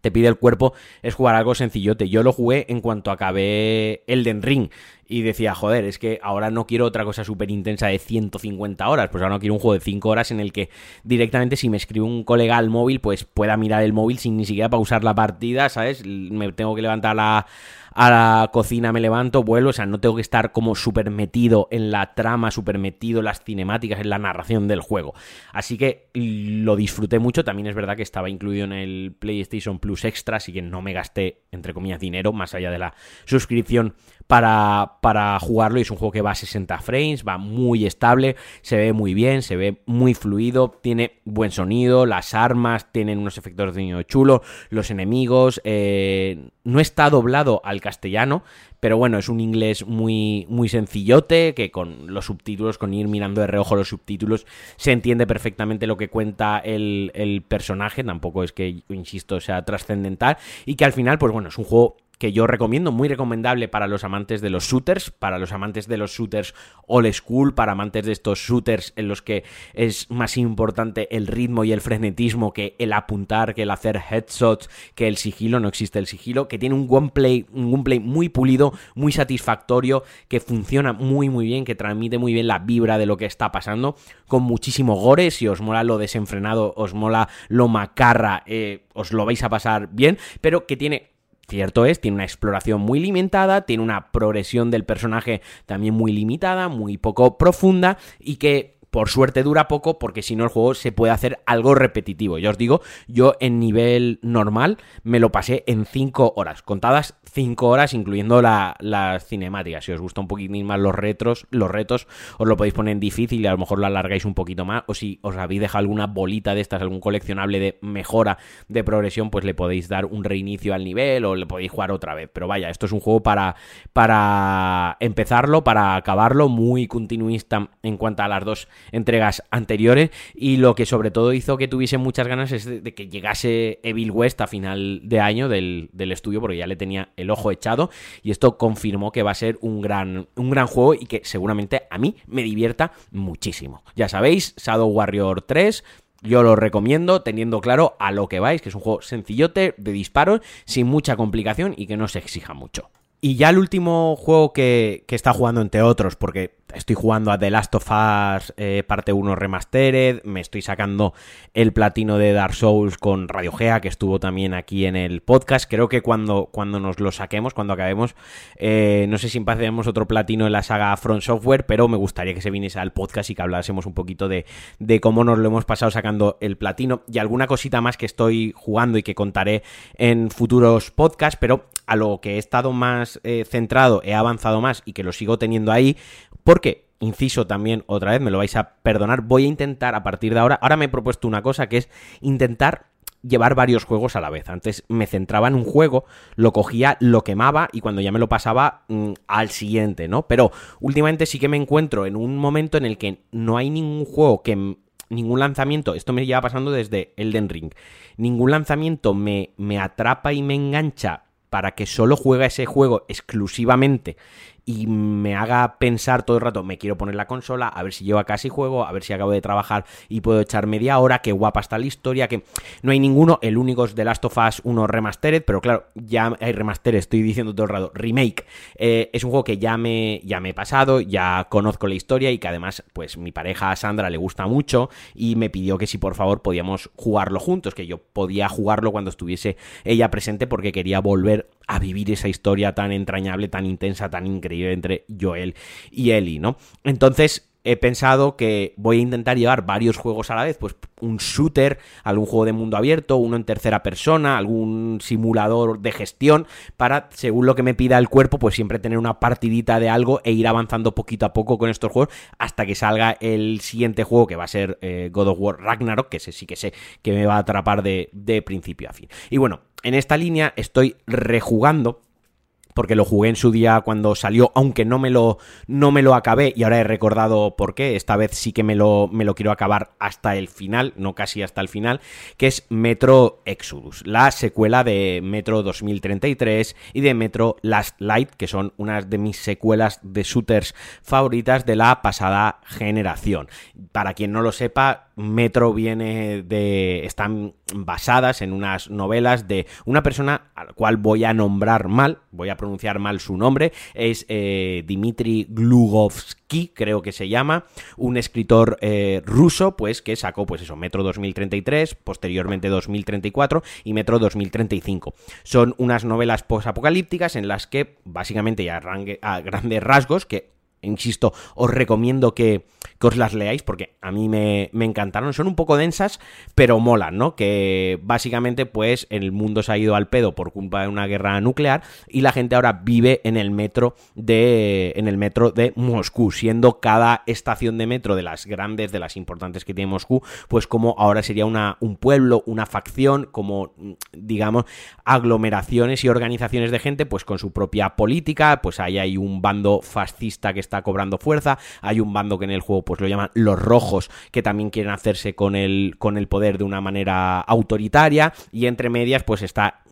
te pide el cuerpo es jugar algo sencillote. Yo lo jugué en cuanto acabé Elden Ring y decía, joder, es que ahora no quiero otra cosa súper intensa de 150 horas, pues ahora no quiero un juego de 5 horas en el que directamente si me escribe un colega al móvil, pues pueda mirar el móvil sin ni siquiera pausar la partida, ¿sabes? Me tengo que levantar la a la cocina me levanto, vuelvo, o sea, no tengo que estar como súper metido en la trama, súper metido en las cinemáticas, en la narración del juego. Así que lo disfruté mucho, también es verdad que estaba incluido en el PlayStation Plus Extra, así que no me gasté, entre comillas, dinero, más allá de la suscripción para, para jugarlo y es un juego que va a 60 frames, va muy estable, se ve muy bien, se ve muy fluido, tiene buen sonido, las armas tienen unos efectos de sonido chulo, los enemigos, eh, no está doblado al castellano, pero bueno, es un inglés muy, muy sencillote, que con los subtítulos, con ir mirando de reojo los subtítulos, se entiende perfectamente lo que cuenta el, el personaje, tampoco es que, insisto, sea trascendental, y que al final, pues bueno, es un juego que yo recomiendo, muy recomendable para los amantes de los shooters, para los amantes de los shooters old school, para amantes de estos shooters en los que es más importante el ritmo y el frenetismo que el apuntar, que el hacer headshots, que el sigilo, no existe el sigilo, que tiene un gameplay, un gameplay muy pulido, muy satisfactorio, que funciona muy muy bien, que transmite muy bien la vibra de lo que está pasando, con muchísimo gore, si os mola lo desenfrenado, os mola lo macarra, eh, os lo vais a pasar bien, pero que tiene Cierto es, tiene una exploración muy limitada, tiene una progresión del personaje también muy limitada, muy poco profunda y que por suerte dura poco porque si no el juego se puede hacer algo repetitivo. Ya os digo, yo en nivel normal me lo pasé en 5 horas, contadas 5 horas, incluyendo las la cinemáticas. Si os gusta un poquitín más los retros, los retos, os lo podéis poner en difícil y a lo mejor lo alargáis un poquito más. O si os habéis dejado alguna bolita de estas, algún coleccionable de mejora de progresión, pues le podéis dar un reinicio al nivel o le podéis jugar otra vez. Pero vaya, esto es un juego para, para empezarlo, para acabarlo, muy continuista en cuanto a las dos entregas anteriores. Y lo que sobre todo hizo que tuviese muchas ganas es de, que llegase Evil West a final de año del, del estudio, porque ya le tenía el ojo echado y esto confirmó que va a ser un gran, un gran juego y que seguramente a mí me divierta muchísimo. Ya sabéis, Shadow Warrior 3... Yo lo recomiendo teniendo claro a lo que vais, que es un juego sencillote de disparos, sin mucha complicación y que no se exija mucho. Y ya el último juego que, que está jugando, entre otros, porque estoy jugando a The Last of Us eh, parte 1 Remastered, me estoy sacando el platino de Dark Souls con Radio Gea, que estuvo también aquí en el podcast. Creo que cuando, cuando nos lo saquemos, cuando acabemos, eh, no sé si empezaremos otro platino en la saga Front Software, pero me gustaría que se viniese al podcast y que hablásemos un poquito de, de cómo nos lo hemos pasado sacando el platino y alguna cosita más que estoy jugando y que contaré en futuros podcasts, pero a lo que he estado más eh, centrado, he avanzado más y que lo sigo teniendo ahí, porque, inciso también otra vez, me lo vais a perdonar, voy a intentar a partir de ahora, ahora me he propuesto una cosa que es intentar llevar varios juegos a la vez. Antes me centraba en un juego, lo cogía, lo quemaba y cuando ya me lo pasaba mm, al siguiente, ¿no? Pero últimamente sí que me encuentro en un momento en el que no hay ningún juego que ningún lanzamiento, esto me lleva pasando desde Elden Ring, ningún lanzamiento me, me atrapa y me engancha para que solo juegue ese juego exclusivamente y me haga pensar todo el rato, me quiero poner la consola, a ver si llevo a casa y juego, a ver si acabo de trabajar y puedo echar media hora, qué guapa está la historia, que no hay ninguno, el único es The Last of Us 1 Remastered, pero claro, ya hay Remastered, estoy diciendo todo el rato, remake, eh, es un juego que ya me, ya me he pasado, ya conozco la historia y que además, pues mi pareja Sandra le gusta mucho y me pidió que si por favor podíamos jugarlo juntos, que yo podía jugarlo cuando estuviese ella presente porque quería volver a vivir esa historia tan entrañable, tan intensa, tan increíble entre Joel y Ellie, ¿no? Entonces, he pensado que voy a intentar llevar varios juegos a la vez, pues un shooter, algún juego de mundo abierto, uno en tercera persona, algún simulador de gestión, para, según lo que me pida el cuerpo, pues siempre tener una partidita de algo e ir avanzando poquito a poco con estos juegos hasta que salga el siguiente juego que va a ser eh, God of War Ragnarok, que ese sí que sé que me va a atrapar de, de principio a fin. Y bueno, en esta línea estoy rejugando porque lo jugué en su día cuando salió, aunque no me lo, no me lo acabé y ahora he recordado por qué, esta vez sí que me lo, me lo quiero acabar hasta el final, no casi hasta el final, que es Metro Exodus, la secuela de Metro 2033 y de Metro Last Light, que son unas de mis secuelas de shooters favoritas de la pasada generación. Para quien no lo sepa, Metro viene de... están basadas en unas novelas de una persona al cual voy a nombrar mal, voy a pronunciar mal su nombre, es eh, Dmitry Glugovsky, creo que se llama, un escritor eh, ruso, pues que sacó, pues eso, Metro 2033, posteriormente 2034 y Metro 2035. Son unas novelas posapocalípticas en las que, básicamente, ya a grandes rasgos, que insisto, os recomiendo que, os las leáis porque a mí me, encantaron. Son un poco densas, pero molan, ¿no? Que básicamente, pues, el mundo se ha ido al pedo por culpa de una guerra nuclear y la gente ahora vive en el metro de. en el metro de Moscú, siendo cada estación de metro de las grandes, de las importantes que tiene Moscú, pues como ahora sería una, un pueblo, una facción, como digamos, aglomeraciones y organizaciones de gente, pues con su propia política, pues ahí hay un bando fascista que está cobrando fuerza. Hay un bando que en el juego pues lo llaman los rojos, que también quieren hacerse con el, con el poder de una manera autoritaria. Y entre medias pues está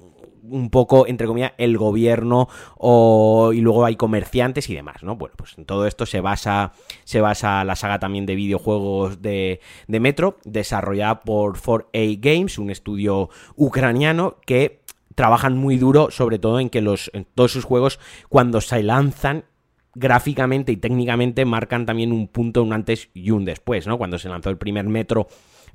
un poco, entre comillas, el gobierno y luego hay comerciantes y demás, ¿no? Bueno, pues en todo esto se basa, se basa la saga también de videojuegos de, de Metro, desarrollada por 4A Games, un estudio ucraniano que trabajan muy duro, sobre todo en que los, en todos sus juegos, cuando se lanzan, gráficamente y técnicamente marcan también un punto, un antes y un después, ¿no? Cuando se lanzó el primer metro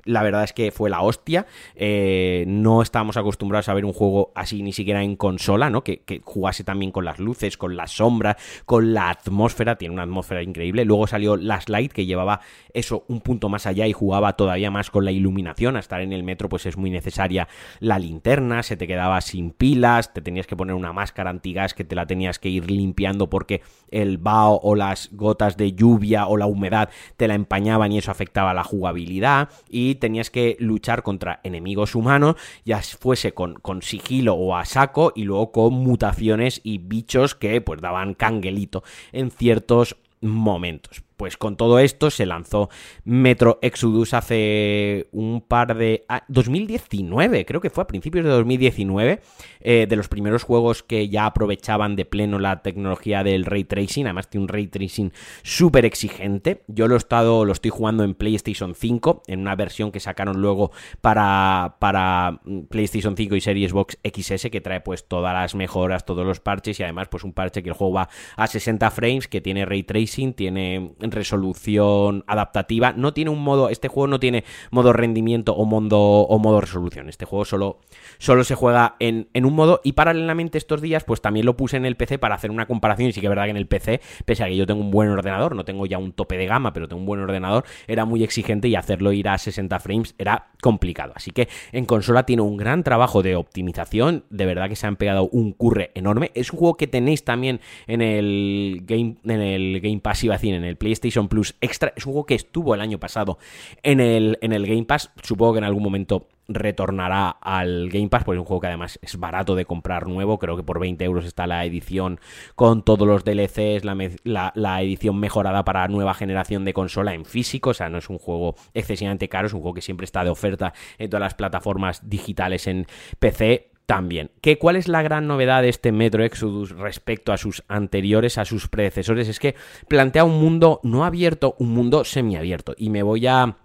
la verdad es que fue la hostia. Eh, no estábamos acostumbrados a ver un juego así ni siquiera en consola, ¿no? Que, jugase también con las luces, con la sombra, con la atmósfera. Tiene una atmósfera increíble. Luego salió Last Light, que llevaba eso un punto más allá y jugaba todavía más con la iluminación. A estar en el metro, pues es muy necesaria la linterna. Se te quedaba sin pilas. Te tenías que poner una máscara antigas que te la tenías que ir limpiando porque el vaho o las gotas de lluvia o la humedad te la empañaban y eso afectaba la jugabilidad. Y tenías que luchar contra enemigos humanos, ya fuese con, con sigilo o a saco, y luego con mutaciones y bichos que pues daban canguelito en ciertos momentos. Pues con todo esto se lanzó Metro Exodus hace un par de... 2019, creo que fue a principios de 2019, eh, de los primeros juegos que ya aprovechaban de pleno la tecnología del ray tracing, además tiene un ray tracing súper exigente. Yo lo he estado, lo estoy jugando en PlayStation 5, en una versión que sacaron luego para, para mm, PlayStation 5 y Series Box XS, que trae pues todas las mejoras, todos los parches y además pues un parche que el juego va a 60 frames, que tiene ray tracing, tiene resolución adaptativa. No tiene un modo, este juego no tiene modo rendimiento o modo, o modo resolución. Este juego solo, solo se juega en, en, un modo y paralelamente estos días pues también lo puse en el PC para hacer una comparación y sí que es verdad que en el PC, pese a que yo tengo un buen ordenador, no tengo ya un tope de gama, pero tengo un buen ordenador, era muy exigente y hacerlo ir a 60 frames era complicado. Así que en consola tiene un gran trabajo de optimización, de verdad que se han pegado un curre enorme. Es un juego que tenéis también en el Game, en el Game Pass, iba en el PlayStation PlayStation Plus Extra. Es un juego que estuvo el año pasado en el, en el Game Pass. Supongo que en algún momento retornará al Game Pass, porque es un juego que además es barato de comprar nuevo. Creo que por 20 euros está la edición con todos los DLCs, la, la, edición mejorada para nueva generación de consola en físico. O sea, no es un juego excesivamente caro, es un juego que siempre está de oferta en todas las plataformas digitales en PC también. ¿Qué, ¿Cuál es la gran novedad de este Metro Exodus respecto a sus anteriores, a sus predecesores? Es que plantea un mundo no abierto, un mundo semiabierto. Y me voy a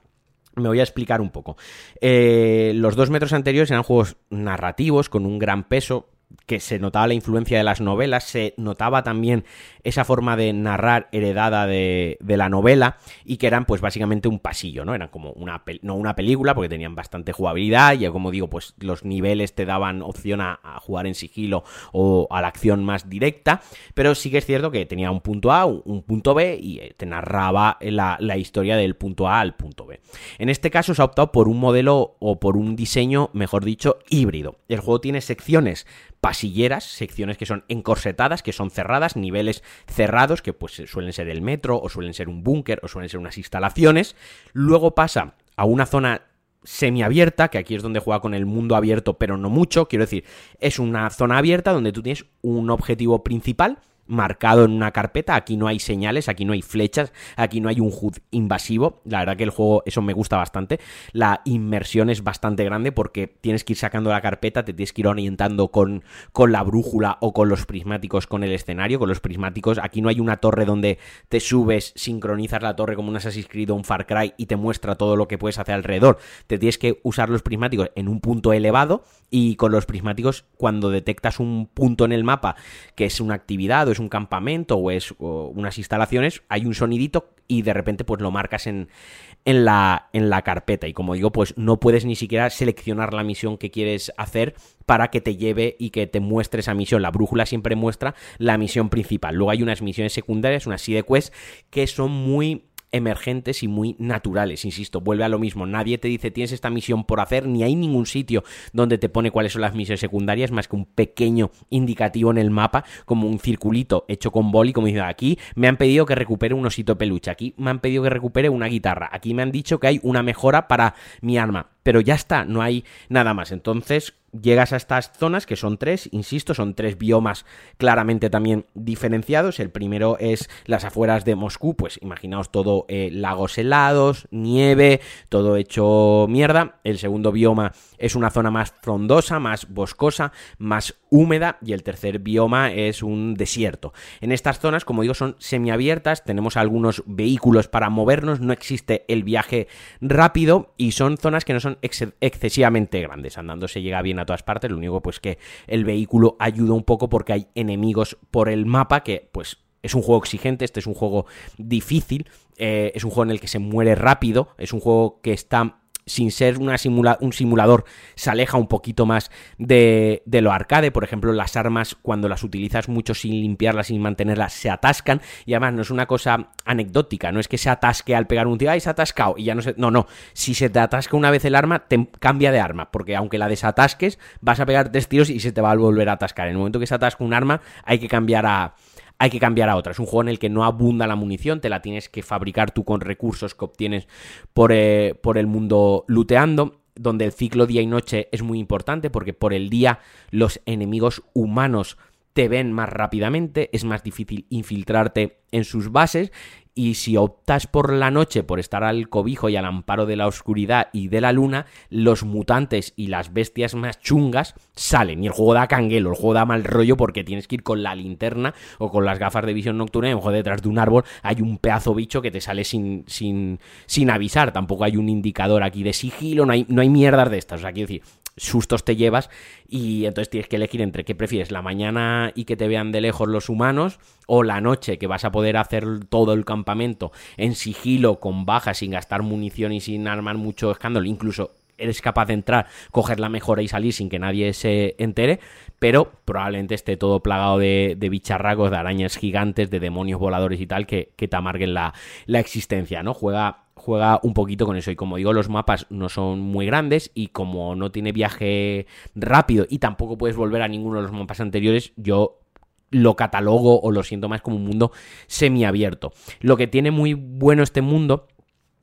me voy a explicar un poco. Eh, los dos metros anteriores eran juegos narrativos con un gran peso que se notaba la influencia de las novelas, se notaba también esa forma de narrar heredada de, la novela y que eran pues básicamente un pasillo, ¿no? Eran como una, no una película porque tenían bastante jugabilidad y como digo pues los niveles te daban opción a, jugar en sigilo o a la acción más directa, pero sí que es cierto que tenía un punto A, un, punto B y eh, te narraba la, la historia del punto A al punto B. En este caso se ha optado por un modelo o por un diseño, mejor dicho, híbrido. El juego tiene secciones pasilleras, secciones que son encorsetadas, que son cerradas, niveles cerrados, que pues suelen ser el metro, o suelen ser un búnker, o suelen ser unas instalaciones. Luego pasa a una zona semiabierta, que aquí es donde juega con el mundo abierto, pero no mucho. Quiero decir, es una zona abierta donde tú tienes un objetivo principal marcado en una carpeta. Aquí no hay señales, aquí no hay flechas, aquí no hay un HUD invasivo. La verdad que el juego, eso me gusta bastante. La inmersión es bastante grande porque tienes que ir sacando la carpeta, te tienes que ir orientando con, con la brújula o con los prismáticos con el escenario, con los prismáticos. Aquí no hay una torre donde te subes, sincronizas la torre como un Assassin's Creed o un Far Cry y te muestra todo lo que puedes hacer alrededor. Te tienes que usar los prismáticos en un punto elevado y con los prismáticos cuando detectas un punto en el mapa que es una actividad o un campamento o es unas instalaciones, hay un sonidito y de repente pues lo marcas en, en, la, en la carpeta y como digo pues no puedes ni siquiera seleccionar la misión que quieres hacer para que te lleve y que te muestre esa misión. La brújula siempre muestra la misión principal. Luego hay unas misiones secundarias, unas side quests que son muy emergentes y muy naturales. Insisto, vuelve a lo mismo. Nadie te dice tienes esta misión por hacer, ni hay ningún sitio donde te pone cuáles son las misiones secundarias, más que un pequeño indicativo en el mapa, como un circulito hecho con boli, como dice aquí me han pedido que recupere un osito peluche, aquí me han pedido que recupere una guitarra, aquí me han dicho que hay una mejora para mi arma pero ya está, no hay nada más. Entonces llegas a estas zonas, que son tres, insisto, son tres biomas claramente también diferenciados. El primero es las afueras de Moscú, pues imaginaos todo eh, lagos helados, nieve, todo hecho mierda. El segundo bioma es una zona más frondosa, más boscosa, más húmeda y el tercer bioma es un desierto. En estas zonas, como digo, son semiabiertas, tenemos algunos vehículos para movernos, no existe el viaje rápido y son zonas que no son excesivamente grandes. Andando se llega bien a todas partes, lo único pues que el vehículo ayuda un poco porque hay enemigos por el mapa que pues es un juego exigente, este es un juego difícil, eh, es un juego en el que se muere rápido, es un juego que está sin ser una un simulador, se aleja un poquito más de, de, lo arcade. Por ejemplo, las armas, cuando las utilizas mucho sin limpiarlas, sin mantenerlas, se atascan. Y además, no es una cosa anecdótica, no es que se atasque al pegar un tiro, ¡ay, se ha atascado! Y ya no sé. No, no. Si se te atasca una vez el arma, te cambia de arma. Porque aunque la desatasques, vas a pegar tres tiros y se te va a volver a atascar. En el momento que se atasca un arma, hay que cambiar a hay que cambiar a otra. Es un juego en el que no abunda la munición, te la tienes que fabricar tú con recursos que obtienes por, eh, por el mundo looteando donde el ciclo día y noche es muy importante porque por el día los enemigos humanos te ven más rápidamente, es más difícil infiltrarte en sus bases y si optas por la noche, por estar al cobijo y al amparo de la oscuridad y de la luna, los mutantes y las bestias más chungas salen. Y el juego da canguelo, el juego da mal rollo porque tienes que ir con la linterna o con las gafas de visión nocturna y a detrás de un árbol hay un pedazo bicho que te sale sin, sin, sin avisar. Tampoco hay un indicador aquí de sigilo, no hay, no hay mierdas de estas. O sea, quiero decir, sustos te llevas y entonces tienes que elegir entre qué prefieres, la mañana y que te vean de lejos los humanos o la noche que vas a poder hacer todo el campamento en sigilo, con baja, sin gastar munición y sin armar mucho escándalo, incluso eres capaz de entrar, coger la mejora y salir sin que nadie se entere, pero probablemente esté todo plagado de, bicharracos, de arañas gigantes, de demonios voladores y tal, que, te amarguen la, la existencia, ¿no? Juega juega un poquito con eso. Y como digo, los mapas no son muy grandes y como no tiene viaje rápido y tampoco puedes volver a ninguno de los mapas anteriores, yo lo catalogo o lo siento más como un mundo semiabierto. Lo que tiene muy bueno este mundo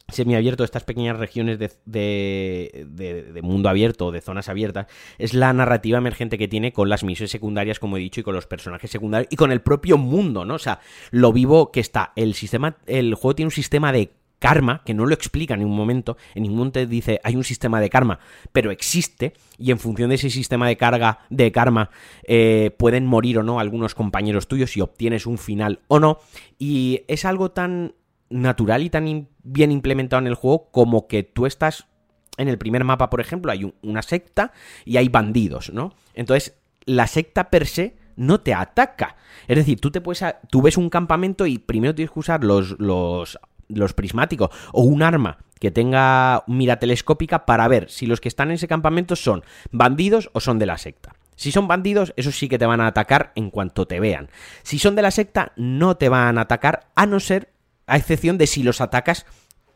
semiabierto, estas pequeñas regiones de, de, mundo abierto, de zonas abiertas, es la narrativa emergente que tiene con las misiones secundarias, como he dicho, y con los personajes secundarios, y con el propio mundo, ¿no? O sea, lo vivo que está. El sistema, el juego tiene un sistema de karma, que no lo explica en ningún momento, en ningún momento dice hay un sistema de karma, pero existe, y en función de ese sistema de carga, de karma, eh, pueden morir o no algunos compañeros tuyos si obtienes un final o no, y es algo tan natural y tan bien implementado en el juego como que tú estás en el primer mapa, por ejemplo, hay una secta y hay bandidos, ¿no? Entonces la secta per se no te ataca. Es decir, tú te puedes tú ves un campamento y primero tienes que usar los, los prismáticos o un arma que tenga mira telescópica para ver si los que están en ese campamento son bandidos o son de la secta. Si son bandidos, esos sí que te van a atacar en cuanto te vean. Si son de la secta, no te van a atacar, a no ser, a excepción de si los atacas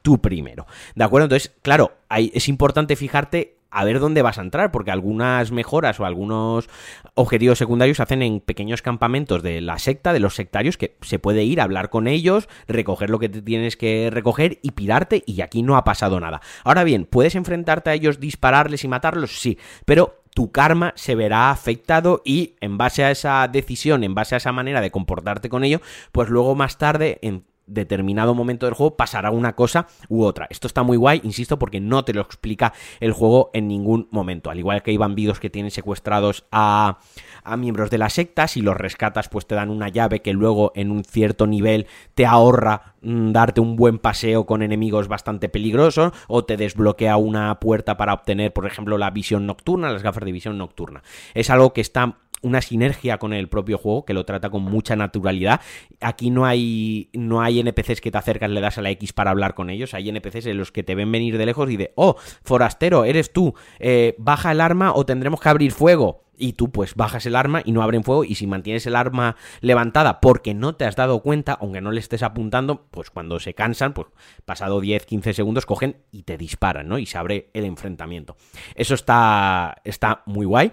tú primero. ¿De acuerdo? Entonces, claro, es importante fijarte a ver dónde vas a entrar, porque algunas mejoras o algunos objetivos secundarios se hacen en pequeños campamentos de la secta, de los sectarios, que se puede ir a hablar con ellos, recoger lo que te tienes que recoger y pirarte, y aquí no ha pasado nada. Ahora bien, ¿puedes enfrentarte a ellos, dispararles y matarlos? Sí, pero tu karma se verá afectado y en base a esa decisión, en base a esa manera de comportarte con ello, pues luego más tarde, en determinado momento del juego pasará una cosa u otra. Esto está muy guay, insisto, porque no te lo explica el juego en ningún momento. Al igual que hay bandidos que tienen secuestrados a, a miembros de la secta, si los rescatas pues te dan una llave que luego en un cierto nivel te ahorra mm, darte un buen paseo con enemigos bastante peligrosos o te desbloquea una puerta para obtener, por ejemplo, la visión nocturna, las gafas de visión nocturna. Es algo que está una sinergia con el propio juego que lo trata con mucha naturalidad. Aquí no hay no hay NPCs que te acercas, le das a la X para hablar con ellos. Hay NPCs en los que te ven venir de lejos y de, oh, forastero, eres tú, eh, baja el arma o tendremos que abrir fuego y tú pues bajas el arma y no abren fuego y si mantienes el arma levantada porque no te has dado cuenta, aunque no le estés apuntando, pues cuando se cansan, pues pasado 10, 15 segundos cogen y te disparan, ¿no? Y se abre el enfrentamiento. Eso está está muy guay.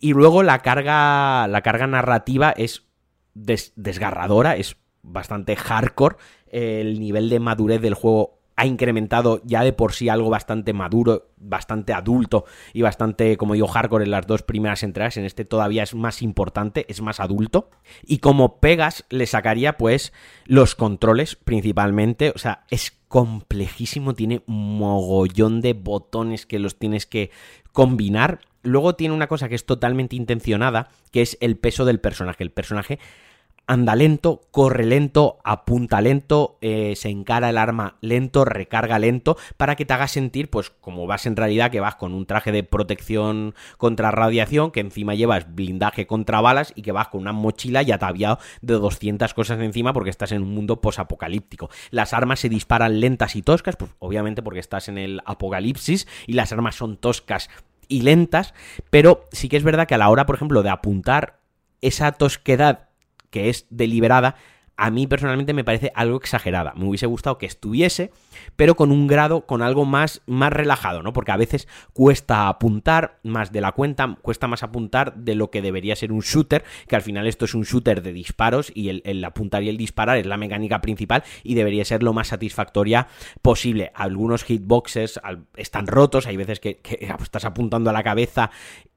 Y luego la carga la carga narrativa es desgarradora, es bastante hardcore. El nivel de madurez del juego ha incrementado ya de por sí algo bastante maduro, bastante adulto y bastante, como digo, hardcore en las dos primeras entradas. En este todavía es más importante, es más adulto. Y como pegas, le sacaría pues los controles principalmente. O sea, es complejísimo, tiene mogollón de botones que los tienes que combinar. Luego tiene una cosa que es totalmente intencionada, que es el peso del personaje. El personaje anda lento, corre lento, apunta lento, eh, se encara el arma lento, recarga lento, para que te haga sentir, pues como vas en realidad, que vas con un traje de protección contra radiación, que encima llevas blindaje contra balas y que vas con una mochila y ataviado de 200 cosas encima porque estás en un mundo posapocalíptico. Las armas se disparan lentas y toscas, pues obviamente porque estás en el apocalipsis y las armas son toscas y lentas, pero sí que es verdad que a la hora, por ejemplo, de apuntar esa tosquedad que es deliberada, a mí personalmente me parece algo exagerada. Me hubiese gustado que estuviese, pero con un grado, con algo más, más relajado, ¿no? Porque a veces cuesta apuntar más de la cuenta, cuesta más apuntar de lo que debería ser un shooter, que al final esto es un shooter de disparos y el, apuntar y el disparar es la mecánica principal y debería ser lo más satisfactoria posible. Algunos hitboxes están rotos, hay veces que, que estás apuntando a la cabeza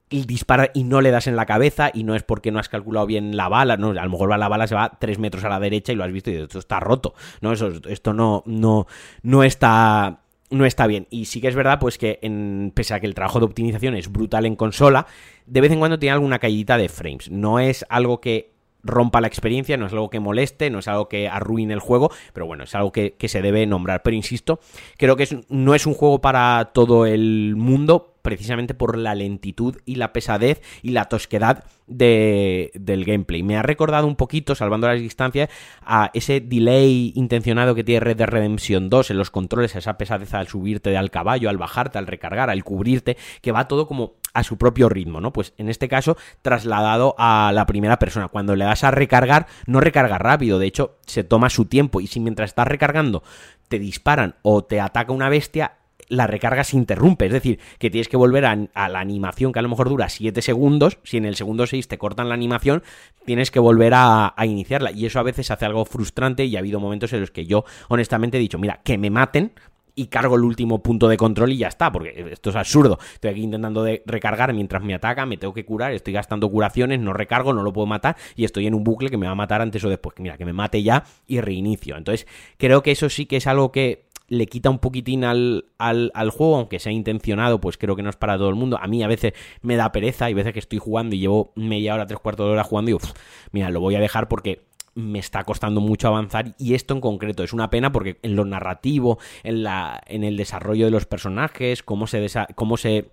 y dispara y no le das en la cabeza y no es porque no has calculado bien la bala, no, a lo mejor la bala se va tres metros a la derecha y lo has visto y esto está roto, no, Eso, esto no, no, no está no está bien. Y sí que es verdad, pues que en, pese a que el trabajo de optimización es brutal en consola, de vez en cuando tiene alguna caída de frames. No es algo que rompa la experiencia, no es algo que moleste, no es algo que arruine el juego, pero bueno, es algo que, se debe nombrar. Pero insisto, creo que no es un juego para todo el mundo, precisamente por la lentitud y la pesadez y la tosquedad de, del gameplay. Me ha recordado un poquito, salvando las distancias, a ese delay intencionado que tiene Red Dead Redemption 2 en los controles, esa pesadez al subirte al caballo, al bajarte, al recargar, al cubrirte, que va todo como a su propio ritmo, ¿no? Pues en este caso trasladado a la primera persona. Cuando le das a recargar, no recarga rápido, de hecho se toma su tiempo y si mientras estás recargando te disparan o te ataca una bestia, la recarga se interrumpe. Es decir, que tienes que volver a, la animación que a lo mejor dura 7 segundos. Si en el segundo 6 te cortan la animación, tienes que volver a, a, iniciarla. Y eso a veces hace algo frustrante y ha habido momentos en los que yo honestamente he dicho, mira, que me maten. Y cargo el último punto de control y ya está, porque esto es absurdo. Estoy aquí intentando recargar mientras me ataca, me tengo que curar, estoy gastando curaciones, no recargo, no lo puedo matar y estoy en un bucle que me va a matar antes o después. Mira, que me mate ya y reinicio. Entonces, creo que eso sí que es algo que le quita un poquitín al, al, juego, aunque sea intencionado, pues creo que no es para todo el mundo. A mí a veces me da pereza, hay veces que estoy jugando y llevo media hora, tres cuartos de hora jugando y digo, mira, lo voy a dejar porque me está costando mucho avanzar y esto en concreto es una pena porque en lo narrativo, en, la, en el desarrollo de los personajes, cómo se, cómo se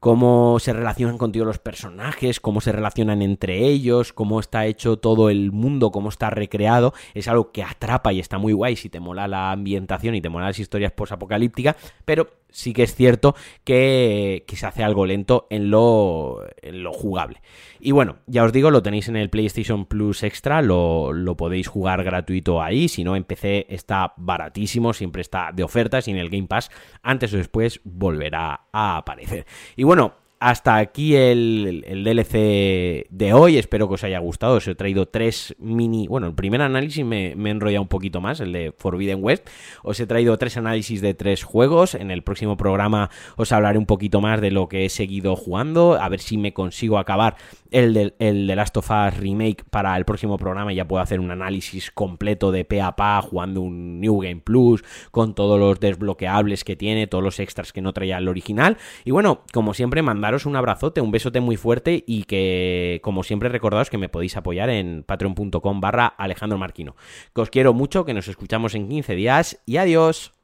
cómo se relacionan contigo los personajes, cómo se relacionan entre ellos, cómo está hecho todo el mundo, cómo está recreado, es algo que atrapa y está muy guay si te mola la ambientación y te mola las historias post-apocalípticas, pero sí que es cierto que, se hace algo lento en lo, en lo, jugable. Y bueno, ya os digo, lo tenéis en el PlayStation Plus Extra, lo, lo, podéis jugar gratuito ahí, si no en PC está baratísimo, siempre está de ofertas y en el Game Pass antes o después volverá a aparecer. Y bueno, hasta aquí el, DLC de hoy. Espero que os haya gustado. Os he traído tres mini. Bueno, el primer análisis me, me he enrollado un poquito más, el de Forbidden West. Os he traído tres análisis de tres juegos. En el próximo programa os hablaré un poquito más de lo que he seguido jugando. A ver si me consigo acabar el de, el Last of Us Remake para el próximo programa. Ya puedo hacer un análisis completo de pe a pa, jugando un New Game Plus, con todos los desbloqueables que tiene, todos los extras que no traía el original. Y bueno, como siempre, mandar daros un abrazote, un besote muy fuerte y que, como siempre, recordaos que me podéis apoyar en patreon.com barra Alejandro Marquino. Que os quiero mucho, que nos escuchamos en 15 días y adiós.